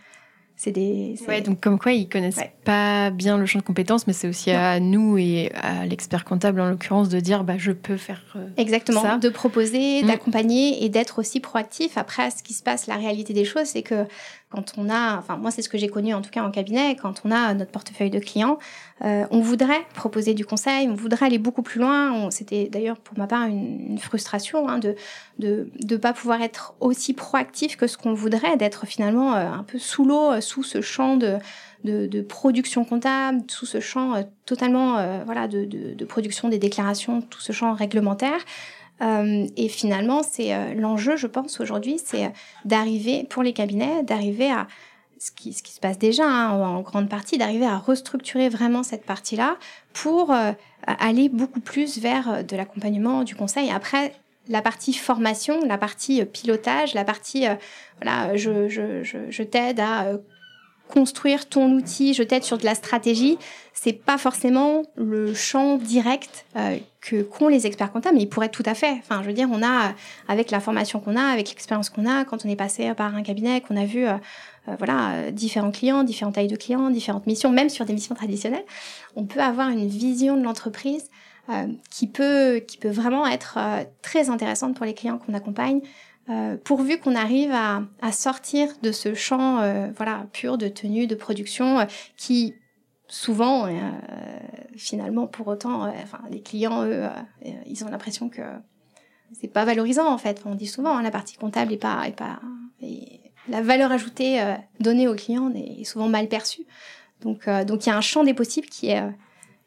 C'est des. Ouais, donc comme quoi ils connaissent pas bien le champ de compétences, mais c'est aussi à nous et à l'expert comptable en l'occurrence de dire bah je peux faire. Euh, Exactement. De proposer, mm. d'accompagner et d'être aussi proactif. Après, ce qui se passe, la réalité des choses, c'est que quand on a, enfin moi c'est ce que j'ai connu en tout cas en cabinet, quand on a notre portefeuille de clients, euh, on voudrait proposer du conseil, on voudrait aller beaucoup plus loin. C'était d'ailleurs pour ma part une, frustration hein, de de de pas pouvoir être aussi proactif que ce qu'on voudrait, d'être finalement euh, un peu sous l'eau, euh, sous ce champ de de, production comptable, sous ce champ totalement voilà de, de, production des déclarations, tout ce champ réglementaire. Euh, et finalement, c'est euh, l'enjeu, je pense, aujourd'hui, c'est euh, d'arriver, pour les cabinets, d'arriver à ce qui, ce qui se passe déjà hein, en grande partie, d'arriver à restructurer vraiment cette partie-là pour aller beaucoup plus vers de l'accompagnement, du conseil. Après, la partie formation, la partie pilotage, la partie, voilà, je, je, je, je t'aide à construire ton outil, je t'aide sur de la stratégie, c'est pas forcément le champ direct euh, que qu'ont les experts comptables, mais ils pourraient tout à fait. Enfin, je veux dire, on a avec la formation qu'on a, avec l'expérience qu'on a, quand on est passé par un cabinet, qu'on a vu, euh, euh, voilà, différents clients, différentes tailles de clients, différentes missions, même sur des missions traditionnelles, on peut avoir une vision de l'entreprise qui peut qui peut vraiment être très intéressante pour les clients qu'on accompagne. Euh, pourvu qu'on arrive à, sortir de ce champ euh, voilà pur de tenue de production euh, qui souvent finalement pour autant enfin les clients eux ils ont l'impression que c'est pas valorisant en fait. On dit souvent hein, la partie comptable est pas est pas la valeur ajoutée donnée aux clients est souvent mal perçue. Donc donc il y a un champ des possibles qui est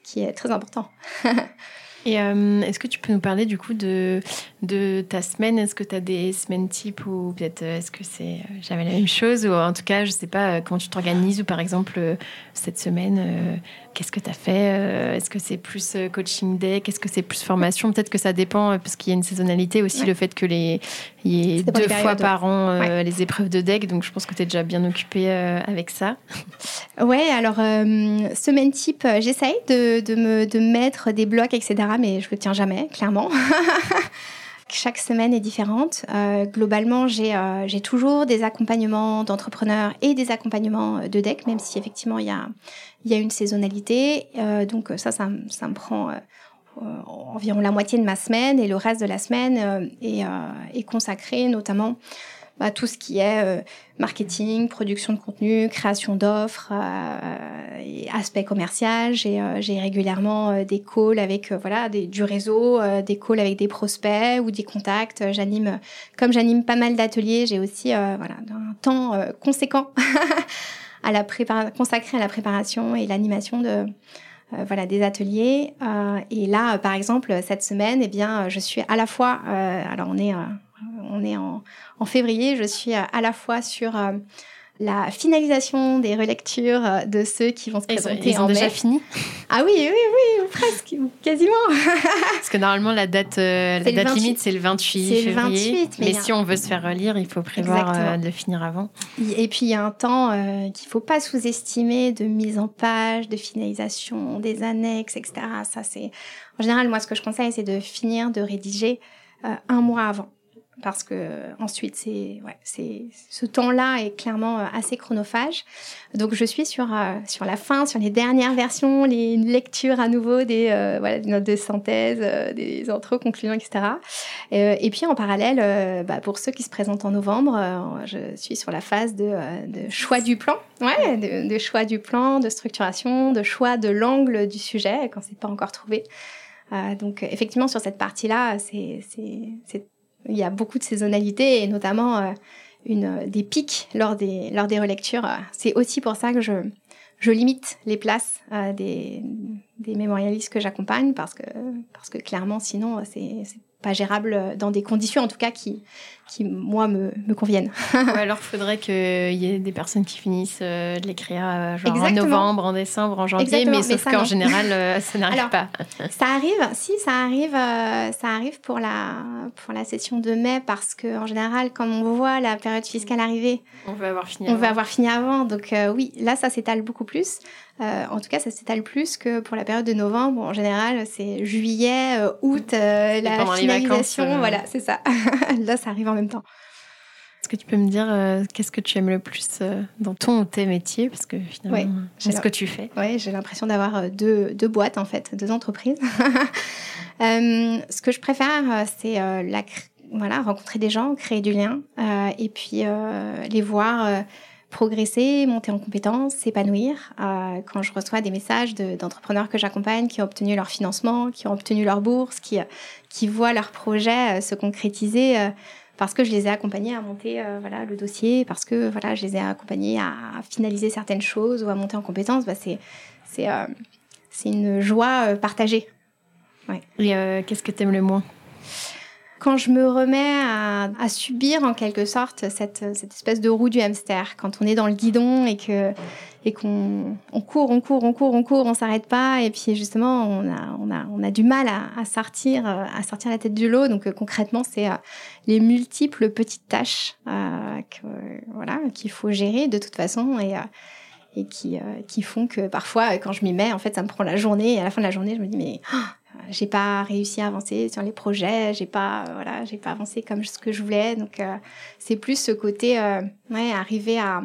qui est très important Et euh, est-ce que tu peux nous parler du coup de, de ta semaine? Est-ce que tu as des semaines types ou peut-être euh, est-ce que c'est euh, jamais la même chose? Ou en tout cas, je sais pas comment tu t'organises ou par exemple cette semaine, qu'est-ce que tu as fait Est-ce que c'est plus coaching day? Qu'est-ce que c'est plus formation? Peut-être que ça dépend parce qu'il y a une saisonnalité aussi, le fait que les il y ait deux fois par an les épreuves de deck. Donc je pense que tu es déjà bien occupée avec ça. Ouais, alors semaine type, j'essaye de, de, me, de mettre des blocs, etc mais je le tiens jamais, clairement. Chaque semaine est différente. Euh, globalement, euh, j'ai toujours des accompagnements d'entrepreneurs et des accompagnements de deck, même si effectivement il y a, y a une saisonnalité. Euh, donc ça, ça, ça me prend environ la moitié de ma semaine et le reste de la semaine est, consacré notamment bah, tout ce qui est euh, marketing, production de contenu, création d'offres, euh, aspect commercial. J'ai euh, régulièrement des calls avec voilà du réseau, des calls avec des prospects ou des contacts. J'anime, comme j'anime pas mal d'ateliers, j'ai aussi voilà un temps conséquent à la consacré à la préparation et l'animation de voilà des ateliers. et là, par exemple, cette semaine, eh bien, je suis à la fois, alors on est on est en, février. Je suis euh, à la fois sur euh, la finalisation des relectures euh, de ceux qui vont se présenter ils ont, déjà fini Ah oui, oui, oui, presque, quasiment. Parce que normalement, la date, la date limite, c'est le 28 février. mais, si on veut se faire relire, il faut prévoir de finir avant. Et puis, il y a un temps qu'il ne faut pas sous-estimer de mise en page, de finalisation, des annexes, etc. Ça, c'est... En général, moi, ce que je conseille, c'est de finir de rédiger un mois avant parce que ensuite c'est ce temps-là est clairement euh, assez chronophage. Donc je suis sur euh, sur la fin, sur les dernières versions, les lectures à nouveau des euh, notes de synthèse, des intros, conclusions, etc. et puis en parallèle, bah, pour ceux qui se présentent en novembre, je suis sur la phase de, choix du plan, de, choix du plan, de structuration, de choix de l'angle du sujet quand c'est pas encore trouvé. donc effectivement sur cette partie-là, c'est il y a beaucoup de saisonnalité et notamment euh, une, des pics lors des, relectures. C'est aussi pour ça que je, limite les places des, des mémorialistes que j'accompagne parce que, parce que clairement, sinon, c'est pas gérable dans des conditions, en tout cas, qui, qui moi, me, me conviennent. alors, il faudrait qu'il y ait des personnes qui finissent euh, de l'écrire euh, genre en novembre, en décembre, en janvier, mais sauf qu'en général, euh, ça n'arrive pas. ça arrive, si, ça arrive, ça arrive pour la, pour la session de mai, parce qu'en général, quand on voit la période fiscale arriver, on veut avoir fini on avant. Veut avoir fini avant. Donc oui, là, ça s'étale beaucoup plus. en tout cas, ça s'étale plus que pour la période de novembre. En général, c'est juillet, août, la finalisation. voilà, c'est ça. là, ça arrive en même temps. Est-ce que tu peux me dire euh, qu'est-ce que tu aimes le plus euh, dans ton ou tes métiers? Parce que finalement, c'est ce que tu fais. Oui, j'ai l'impression d'avoir euh, deux, deux, boîtes, en fait, deux entreprises. ce que je préfère, c'est la, voilà, rencontrer des gens, créer du lien, et puis les voir progresser, monter en compétences, s'épanouir. quand je reçois des messages d'entrepreneurs que j'accompagne qui ont obtenu leur financement, qui ont obtenu leur bourse, qui, qui voient leur projet se concrétiser parce que je les ai accompagnés à monter euh, voilà, le dossier, parce que voilà, je les ai accompagnés à finaliser certaines choses ou à monter en compétences, bah, c'est, c'est, euh, c'est une joie euh, partagée. Ouais. Et qu'est-ce que tu aimes le moins? Quand je me remets à, à, subir en quelque sorte cette, cette espèce de roue du hamster, quand on est dans le guidon et que et qu'on on court, on court, on court, on court, on s'arrête pas, et puis justement on a, on a, on a du mal à, à sortir, à sortir la tête du lot. Donc concrètement, c'est les multiples petites tâches euh, que, voilà qu'il faut gérer de toute façon et et qui, qui font que parfois quand je m'y mets, en fait, ça me prend la journée et à la fin de la journée, je me dis mais j'ai pas réussi à avancer sur les projets, j'ai pas voilà, j'ai pas avancé comme ce que je voulais. Donc euh, c'est plus ce côté euh, ouais, arriver à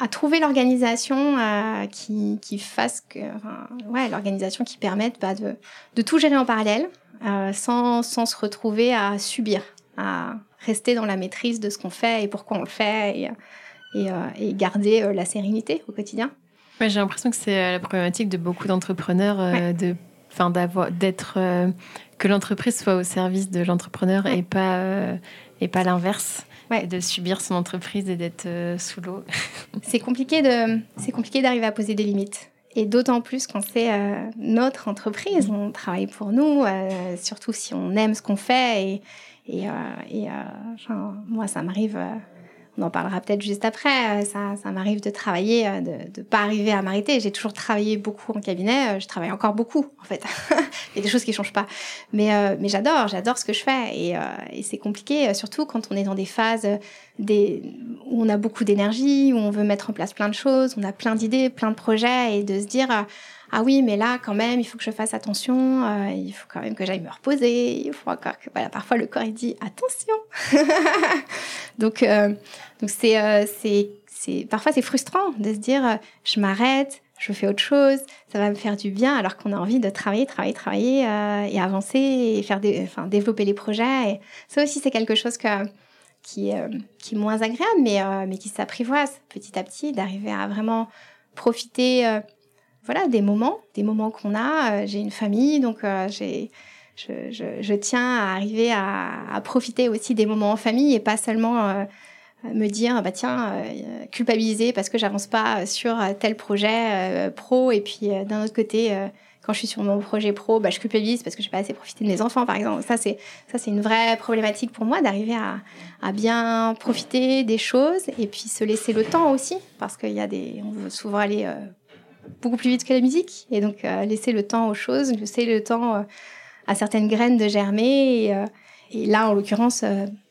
à trouver l'organisation euh, qui, qui fasse que enfin, ouais, l'organisation qui permette bah, de, de tout gérer en parallèle euh, sans, sans se retrouver à subir, à rester dans la maîtrise de ce qu'on fait et pourquoi on le fait et, et, euh, et garder la sérénité au quotidien. Ouais, j'ai l'impression que c'est la problématique de beaucoup d'entrepreneurs ouais. de enfin d'avoir d'être que l'entreprise soit au service de l'entrepreneur et pas et pas l'inverse ouais. de subir son entreprise et d'être euh, sous l'eau. C'est compliqué de c'est compliqué d'arriver à poser des limites. Et d'autant plus quand c'est notre entreprise. On travaille pour nous surtout si on aime ce qu'on fait et et, et moi ça m'arrive on en parlera peut-être juste après. Euh, ça, ça m'arrive de travailler, euh, de ne pas arriver à m'arrêter. J'ai toujours travaillé beaucoup en cabinet. Euh, je travaille encore beaucoup, en fait. Il y a des choses qui changent pas. Mais, mais j'adore, j'adore ce que je fais. Et, et c'est compliqué, surtout quand on est dans des phases des, où on a beaucoup d'énergie, où on veut mettre en place plein de choses, on a plein d'idées, plein de projets, et de se dire ah oui, mais là, quand même, il faut que je fasse attention, euh, il faut quand même que j'aille me reposer, il faut encore que, voilà, parfois le corps, il dit attention. donc, euh, donc c'est, euh, c'est, parfois c'est frustrant de se dire, je m'arrête, je fais autre chose, ça va me faire du bien, alors qu'on a envie de travailler, travailler, travailler et avancer et faire enfin, développer les projets. Et ça aussi, c'est quelque chose qui, est, qui est moins agréable, mais, mais qui s'apprivoise petit à petit, d'arriver à vraiment profiter voilà, des moments, des moments qu'on a. Euh, j'ai une famille, donc euh, j'ai, je, je, je, tiens à arriver à, à, profiter aussi des moments en famille et pas seulement euh, me dire, bah tiens, culpabiliser parce que j'avance pas sur tel projet pro et puis d'un autre côté quand je suis sur mon projet pro, bah, je culpabilise parce que je n'ai pas assez profité de mes enfants, par exemple. Ça, c'est ça, c'est une vraie problématique pour moi d'arriver à, à, bien profiter des choses et puis se laisser le temps aussi, parce qu'il y a des, on veut souvent aller beaucoup plus vite que la musique. Et donc, euh, laisser le temps aux choses, laisser le temps euh, à certaines graines de germer. Et, euh, là, en l'occurrence,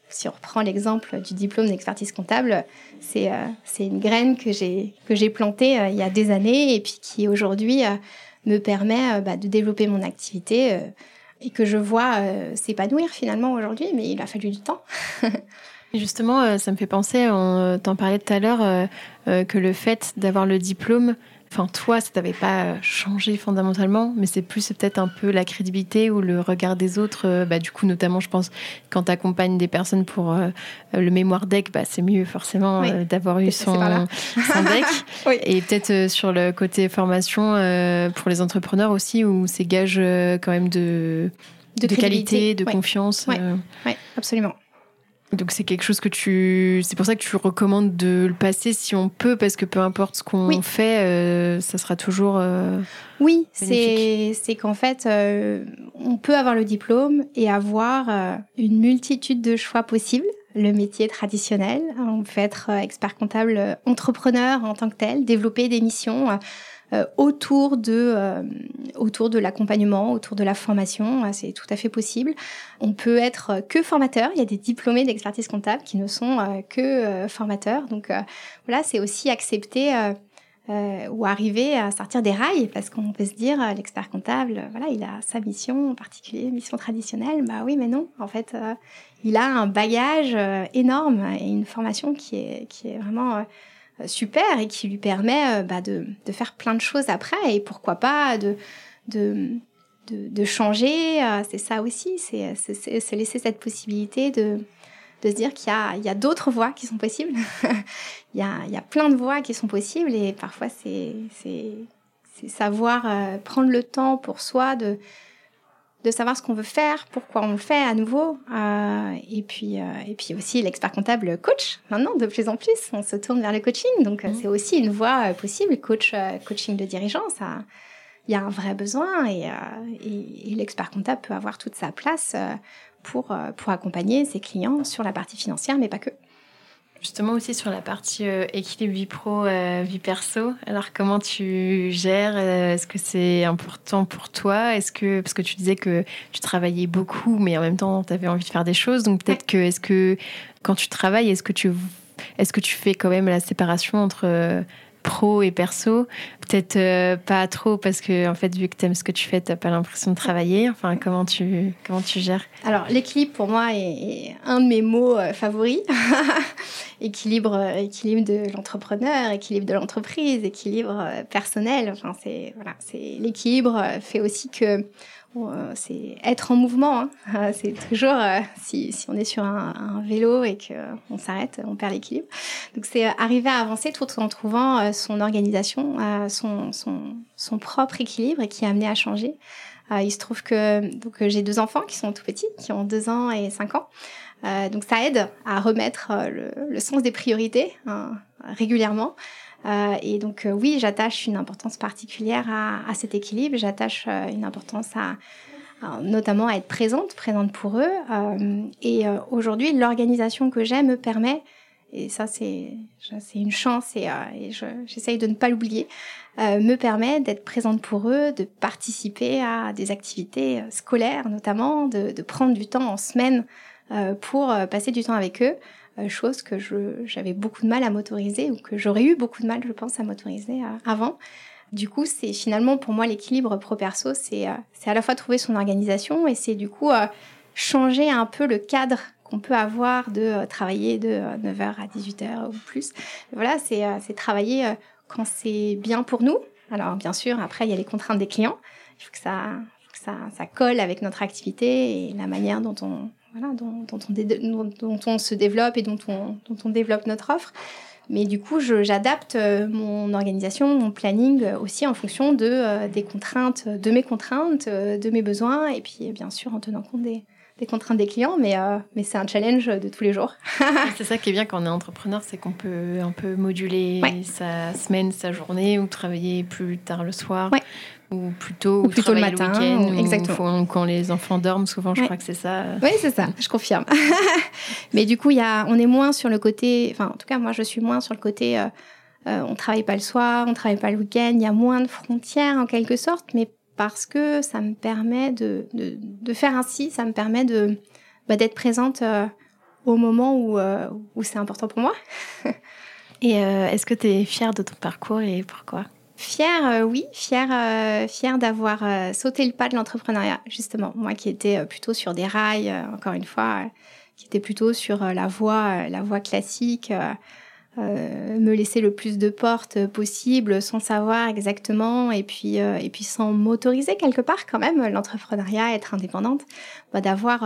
si on reprend l'exemple du diplôme d'expertise comptable, c'est une graine que j'ai que j'ai plantée il y a des années et puis qui aujourd'hui me permet bah, de développer mon activité et que je vois s'épanouir finalement aujourd'hui. Mais il a fallu du temps. Justement, ça me fait penser, on t'en parlait tout à l'heure, que le fait d'avoir le diplôme Enfin, toi, ça t'avait pas changé fondamentalement, mais c'est plus peut-être un peu la crédibilité ou le regard des autres. Euh, bah, du coup, notamment, je pense, quand tu accompagnes des personnes pour euh, le mémoire deck, bah, c'est mieux forcément euh, d'avoir eu son, son deck. oui. Et peut-être sur le côté formation pour les entrepreneurs aussi, où c'est gage quand même de, de, qualité, de confiance. Oui, absolument. Donc c'est quelque chose que tu, c'est pour ça que tu recommandes de le passer si on peut, parce que peu importe ce qu'on fait, euh, ça sera toujours. Euh, oui, c'est c'est qu'en fait, euh, on peut avoir le diplôme et avoir une multitude de choix possibles. Le métier traditionnel, on peut être expert comptable, entrepreneur en tant que tel, développer des missions euh, autour de euh, autour de l'accompagnement, autour de la formation. Euh, c'est tout à fait possible. On peut être que formateur. Il y a des diplômés d'expertise comptable qui ne sont que formateurs. Donc voilà, c'est aussi accepter. Euh, ou arriver à sortir des rails, parce qu'on peut se dire, l'expert comptable, voilà, il a sa mission en particulier, mission traditionnelle. Bah oui, mais non, en fait, il a un bagage énorme et une formation qui est, qui est vraiment euh, super et qui lui permet euh, bah, de, de, faire plein de choses après et pourquoi pas de, de, de, changer. Euh, c'est ça aussi, c'est se laisser cette possibilité de, de se dire qu'il y a, a d'autres voies qui sont possibles. il, y a, il y a plein de voies qui sont possibles et parfois c'est savoir prendre le temps pour soi de de savoir ce qu'on veut faire, pourquoi on le fait à nouveau. Euh, et, puis, euh, et puis aussi l'expert comptable coach. Maintenant, de plus en plus, on se tourne vers le coaching. Donc, mmh. c'est aussi une voie possible. Coach, euh, coaching de dirigeant, ça, il y a un vrai besoin et, et, et l'expert comptable peut avoir toute sa place pour, pour accompagner ses clients sur la partie financière, mais pas que. Justement aussi sur la partie euh, équilibre vie pro, euh, vie perso. Alors comment tu gères euh, Est-ce que c'est important pour toi? Est-ce que parce que tu disais que tu travaillais beaucoup, mais en même temps tu avais envie de faire des choses. Donc peut-être que est-ce que quand tu travailles, est-ce que tu est-ce que tu fais quand même la séparation entre pro et perso. Peut-être euh, pas trop parce que en fait vu que tu aimes ce que tu fais, tu pas l'impression de travailler. Enfin, comment tu comment tu gères? Alors l'équilibre pour moi est, un de mes mots euh, favoris. équilibre euh, équilibre de l'entrepreneur, équilibre de l'entreprise, équilibre personnel. Enfin c'est voilà, c'est l'équilibre fait aussi que c'est être en mouvement. Hein. Euh, c'est toujours euh, si, si, on est sur un, un vélo et qu'on s'arrête, on perd l'équilibre. Donc c'est arriver à avancer tout en trouvant son organisation, son, son, son, propre équilibre et qui est amené à changer. il se trouve que donc j'ai deux enfants qui sont tout petits, qui ont deux ans et cinq ans. donc ça aide à remettre le, le sens des priorités hein, régulièrement. Euh, et donc euh, oui, j'attache une importance particulière à, cet équilibre. J'attache euh, une importance à, notamment à être présente, présente pour eux. et aujourd'hui, l'organisation que j'ai me permet, et ça c'est une chance et, j'essaye de ne pas l'oublier, me permet d'être présente pour eux, de participer à des activités scolaires notamment, de prendre du temps en semaine pour passer du temps avec eux. Euh, chose que j'avais beaucoup de mal à m'autoriser ou que j'aurais eu beaucoup de mal, je pense, à m'autoriser euh, avant. Du coup, c'est finalement pour moi l'équilibre pro-perso, c'est euh, c'est à la fois trouver son organisation et c'est du coup changer un peu le cadre qu'on peut avoir de travailler de 9h à 18h ou plus. Voilà, c'est travailler quand c'est bien pour nous. Alors bien sûr, après, il y a les contraintes des clients. Il faut que ça, faut que ça, ça colle avec notre activité et la manière dont on, voilà, dont, dont, on dont, on se développe et dont on, dont on développe notre offre. Mais du coup, j'adapte euh, mon organisation, mon planning euh, aussi en fonction de, euh, des contraintes, de mes contraintes, de mes besoins, et puis bien sûr en tenant compte des, des contraintes des clients, mais, mais c'est un challenge de tous les jours. c'est ça qui est bien quand on est entrepreneur, c'est qu'on peut un peu moduler sa semaine, sa journée, ou travailler plus tard le soir, ou plutôt, ou plutôt le matin, le exactement. quand les enfants dorment, souvent, je crois que c'est ça. Oui, c'est ça, je confirme. Mais du coup, y a, on est moins sur le côté, enfin, en tout cas, moi, je suis moins sur le côté, euh, euh, on travaille pas le soir, on travaille pas le week-end, il y a moins de frontières en quelque sorte, mais parce que ça me permet de, de, de faire ainsi, ça me permet de bah, d'être présente euh, au moment où, où c'est important pour moi. et est-ce que tu es fière de ton parcours et pourquoi? Fière, euh, oui, fière, euh, d'avoir euh, sauté le pas de l'entrepreneuriat, justement. Moi qui étais plutôt sur des rails, encore une fois, qui était plutôt sur la voie, la voie classique, me laisser le plus de portes possible sans savoir exactement et puis et puis sans m'autoriser quelque part quand même l'entrepreneuriat, être indépendante, bah, d'avoir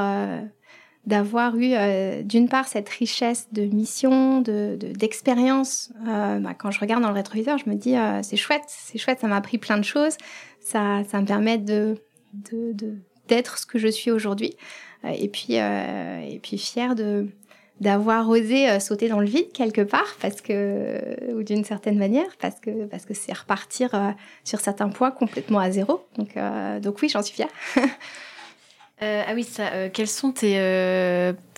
d'avoir eu euh, d'une part cette richesse de mission, de d'expérience. euh, bah, quand je regarde dans le rétroviseur, je me dis euh, c'est chouette, c'est chouette, ça m'a appris plein de choses, ça ça me permet de d'être ce que je suis aujourd'hui. Et puis et puis fière de d'avoir osé sauter dans le vide quelque part, parce que ou d'une certaine manière, parce que parce que c'est repartir sur certains points complètement à zéro. Donc donc oui, j'en suis fière. ah oui, ça. quels sont tes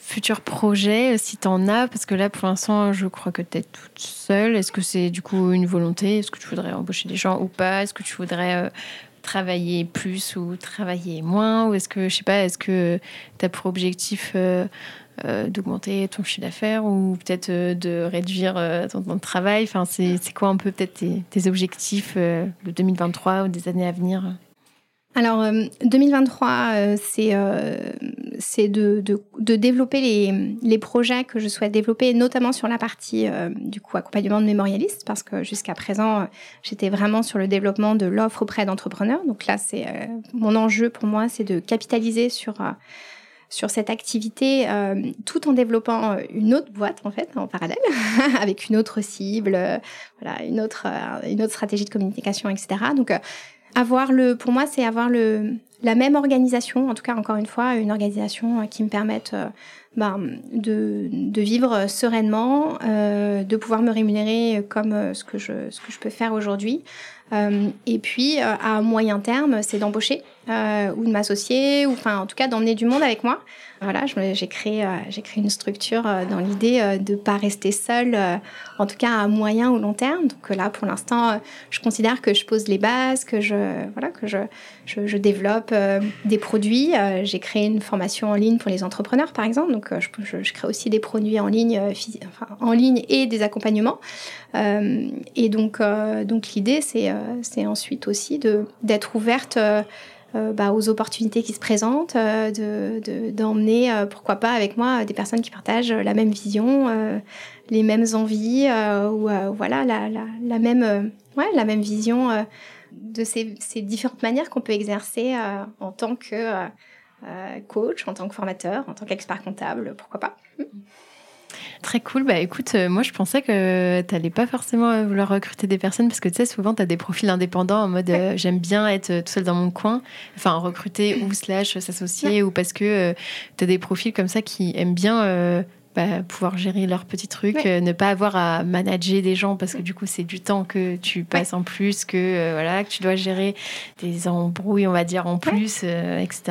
futurs projets, si tu en as? Parce que là, pour l'instant, je crois que tu es toute seule. Est-ce que c'est du coup une volonté? Est-ce que tu voudrais embaucher des gens ou pas? Est-ce que tu voudrais euh, travailler plus ou travailler moins? Ou est-ce que, je sais pas, est-ce que tu as pour objectif euh, euh, d'augmenter ton chiffre d'affaires ou peut-être de réduire ton temps de travail? C'est quoi un peu peut-être tes, objectifs de 2023 ou des années à venir? Alors, 2023, euh, euh, c'est euh, de, de, développer les, les, projets que je souhaite développer, notamment sur la partie du coup accompagnement de mémorialistes, parce que jusqu'à présent, j'étais vraiment sur le développement de l'offre auprès d'entrepreneurs. Donc là, c'est mon enjeu pour moi, c'est de capitaliser sur sur cette activité tout en développant une autre boîte en fait en parallèle avec une autre cible voilà une autre une autre stratégie de communication etc donc avoir le, pour moi, c'est avoir le, la même organisation, en tout cas, encore une fois, une organisation euh, qui me permette euh, ben, de, de, vivre sereinement, euh, de pouvoir me rémunérer comme ce, que je, ce que je peux faire aujourd'hui. Et puis, à moyen terme, c'est d'embaucher ou de m'associer, ou enfin, en tout cas, d'emmener du monde avec moi. Voilà, j'ai créé, euh, j'ai créé une structure euh, dans l'idée euh, de pas rester seule, en tout cas à moyen ou long terme. Donc là, pour l'instant, je considère que je pose les bases, que je, voilà, que je, je, développe des produits. j'ai créé une formation en ligne pour les entrepreneurs, par exemple. Donc je, crée aussi des produits en ligne, en ligne et des accompagnements. et donc, donc l'idée, c'est, ensuite aussi d'être ouverte euh, bah, aux opportunités qui se présentent, euh, d'emmener, euh, pourquoi pas avec moi, des personnes qui partagent la même vision, les mêmes envies, ou voilà, la, la, la même, ouais, la même vision de ces, ces, différentes manières qu'on peut exercer en tant que coach, en tant que formateur, en tant qu'expert comptable, pourquoi pas. Très cool. Bah écoute, euh, moi je pensais que tu n'allais pas forcément euh, vouloir recruter des personnes parce que tu sais, souvent tu as des profils indépendants en mode euh, j'aime bien être tout seul dans mon coin, enfin recruter ou slash s'associer ou parce que tu as des profils comme ça qui aiment bien. Bah, pouvoir gérer leurs petits trucs, ne pas avoir à manager des gens parce que du coup c'est du temps que tu passes en plus, que voilà que tu dois gérer des embrouilles on va dire en plus, etc.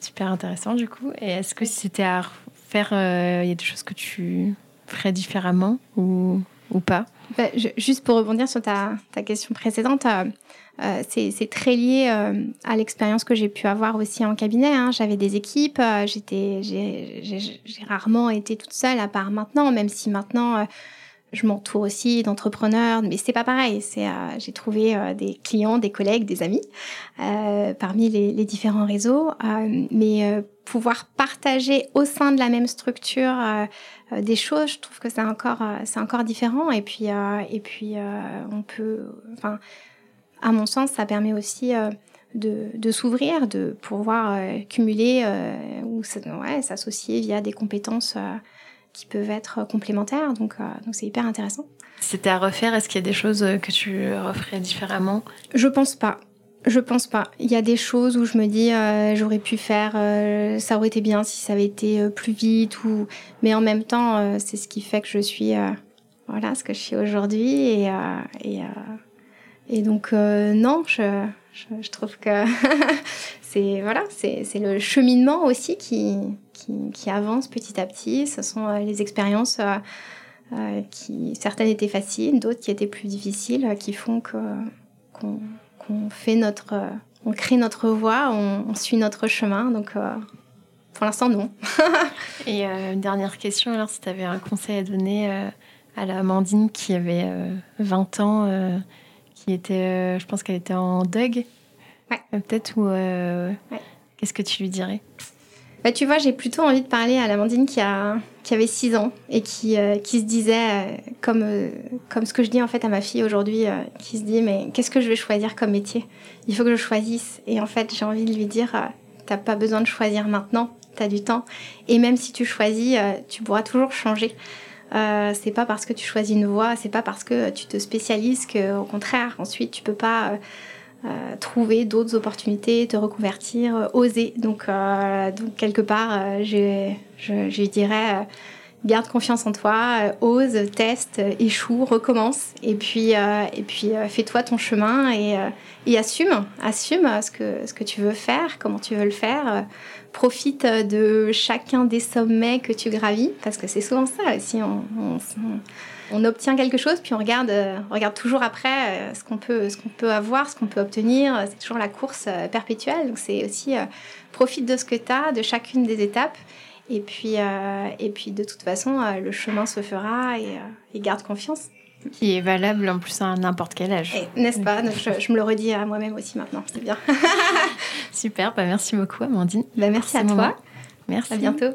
Super intéressant du coup. Et est-ce que si c'était à faire, il y a des choses que tu ferais différemment ou, ou pas bah, Juste pour rebondir sur ta, ta question précédente, euh, euh c'est très lié euh, à l'expérience que j'ai pu avoir aussi en cabinet. Hein. J'avais des équipes, euh, j'ai rarement été toute seule, à part maintenant, même si maintenant je m'entoure aussi d'entrepreneurs, mais c'est pas pareil. C'est, j'ai trouvé des clients, des collègues, des amis parmi les, différents réseaux, mais pouvoir partager au sein de la même structure euh, des choses, je trouve que c'est encore, euh, c'est encore différent. Et puis, euh, et puis on peut, enfin, à mon sens, ça permet aussi de, de s'ouvrir, de pouvoir cumuler ou ouais, s'associer via des compétences qui peuvent être complémentaires. Donc, donc c'est hyper intéressant. Si c'était à refaire, est-ce qu'il y a des choses que tu referais différemment? Je pense pas. Je pense pas. Il y a des choses où je me dis euh, j'aurais pu faire, euh, ça aurait été bien si ça avait été euh, plus vite. Mais en même temps, c'est ce qui fait que je suis, voilà, ce que je suis aujourd'hui et donc non, je, trouve que c'est voilà, le cheminement aussi qui, qui qui avance petit à petit. Ce sont les expériences. qui certaines étaient faciles, d'autres qui étaient plus difficiles, qui font que qu'on on fait notre, euh, on crée notre voie, on, suit notre chemin. Donc, euh, pour l'instant, non. Et euh, une dernière question, alors, si tu avais un conseil à donner à la Amandine qui avait 20 ans, qui était, je pense qu'elle était en Doug, ouais. peut-être, ou qu'est-ce que tu lui dirais? Bah, tu vois, j'ai plutôt envie de parler à l'Amandine qui, a, qui avait 6 ans et qui, euh, qui se disait, euh, comme, euh, comme ce que je dis en fait à ma fille aujourd'hui, qui se dit Mais qu'est-ce que je vais choisir comme métier? Il faut que je choisisse. Et en fait, j'ai envie de lui dire T'as pas besoin de choisir maintenant, t'as du temps. Et même si tu choisis, tu pourras toujours changer. Euh, c'est pas parce que tu choisis une voie, c'est pas parce que tu te spécialises que, au contraire, ensuite tu peux pas euh, trouver d'autres opportunités, te reconvertir, euh, oser. Donc, euh, donc quelque part, je, je, dirais, garde confiance en toi, ose, teste, échoue, recommence, et puis, et puis fais-toi ton chemin et, et, assume, assume ce que, ce que tu veux faire, comment tu veux le faire. profite de chacun des sommets que tu gravis, parce que c'est souvent ça aussi. on obtient quelque chose, puis on regarde, euh, regarde toujours après euh, ce qu'on peut, ce qu'on peut avoir, ce qu'on peut obtenir. C'est toujours la course euh, perpétuelle. Donc c'est aussi profite de ce que tu as, de chacune des étapes. Et puis, et puis de toute façon, le chemin se fera et, garde confiance. Qui est valable en plus à n'importe quel âge. N'est-ce pas? Je, me le redis à moi-même aussi maintenant, c'est bien. Super, bah merci beaucoup Amandine. Bah merci à toi. Merci. À bientôt.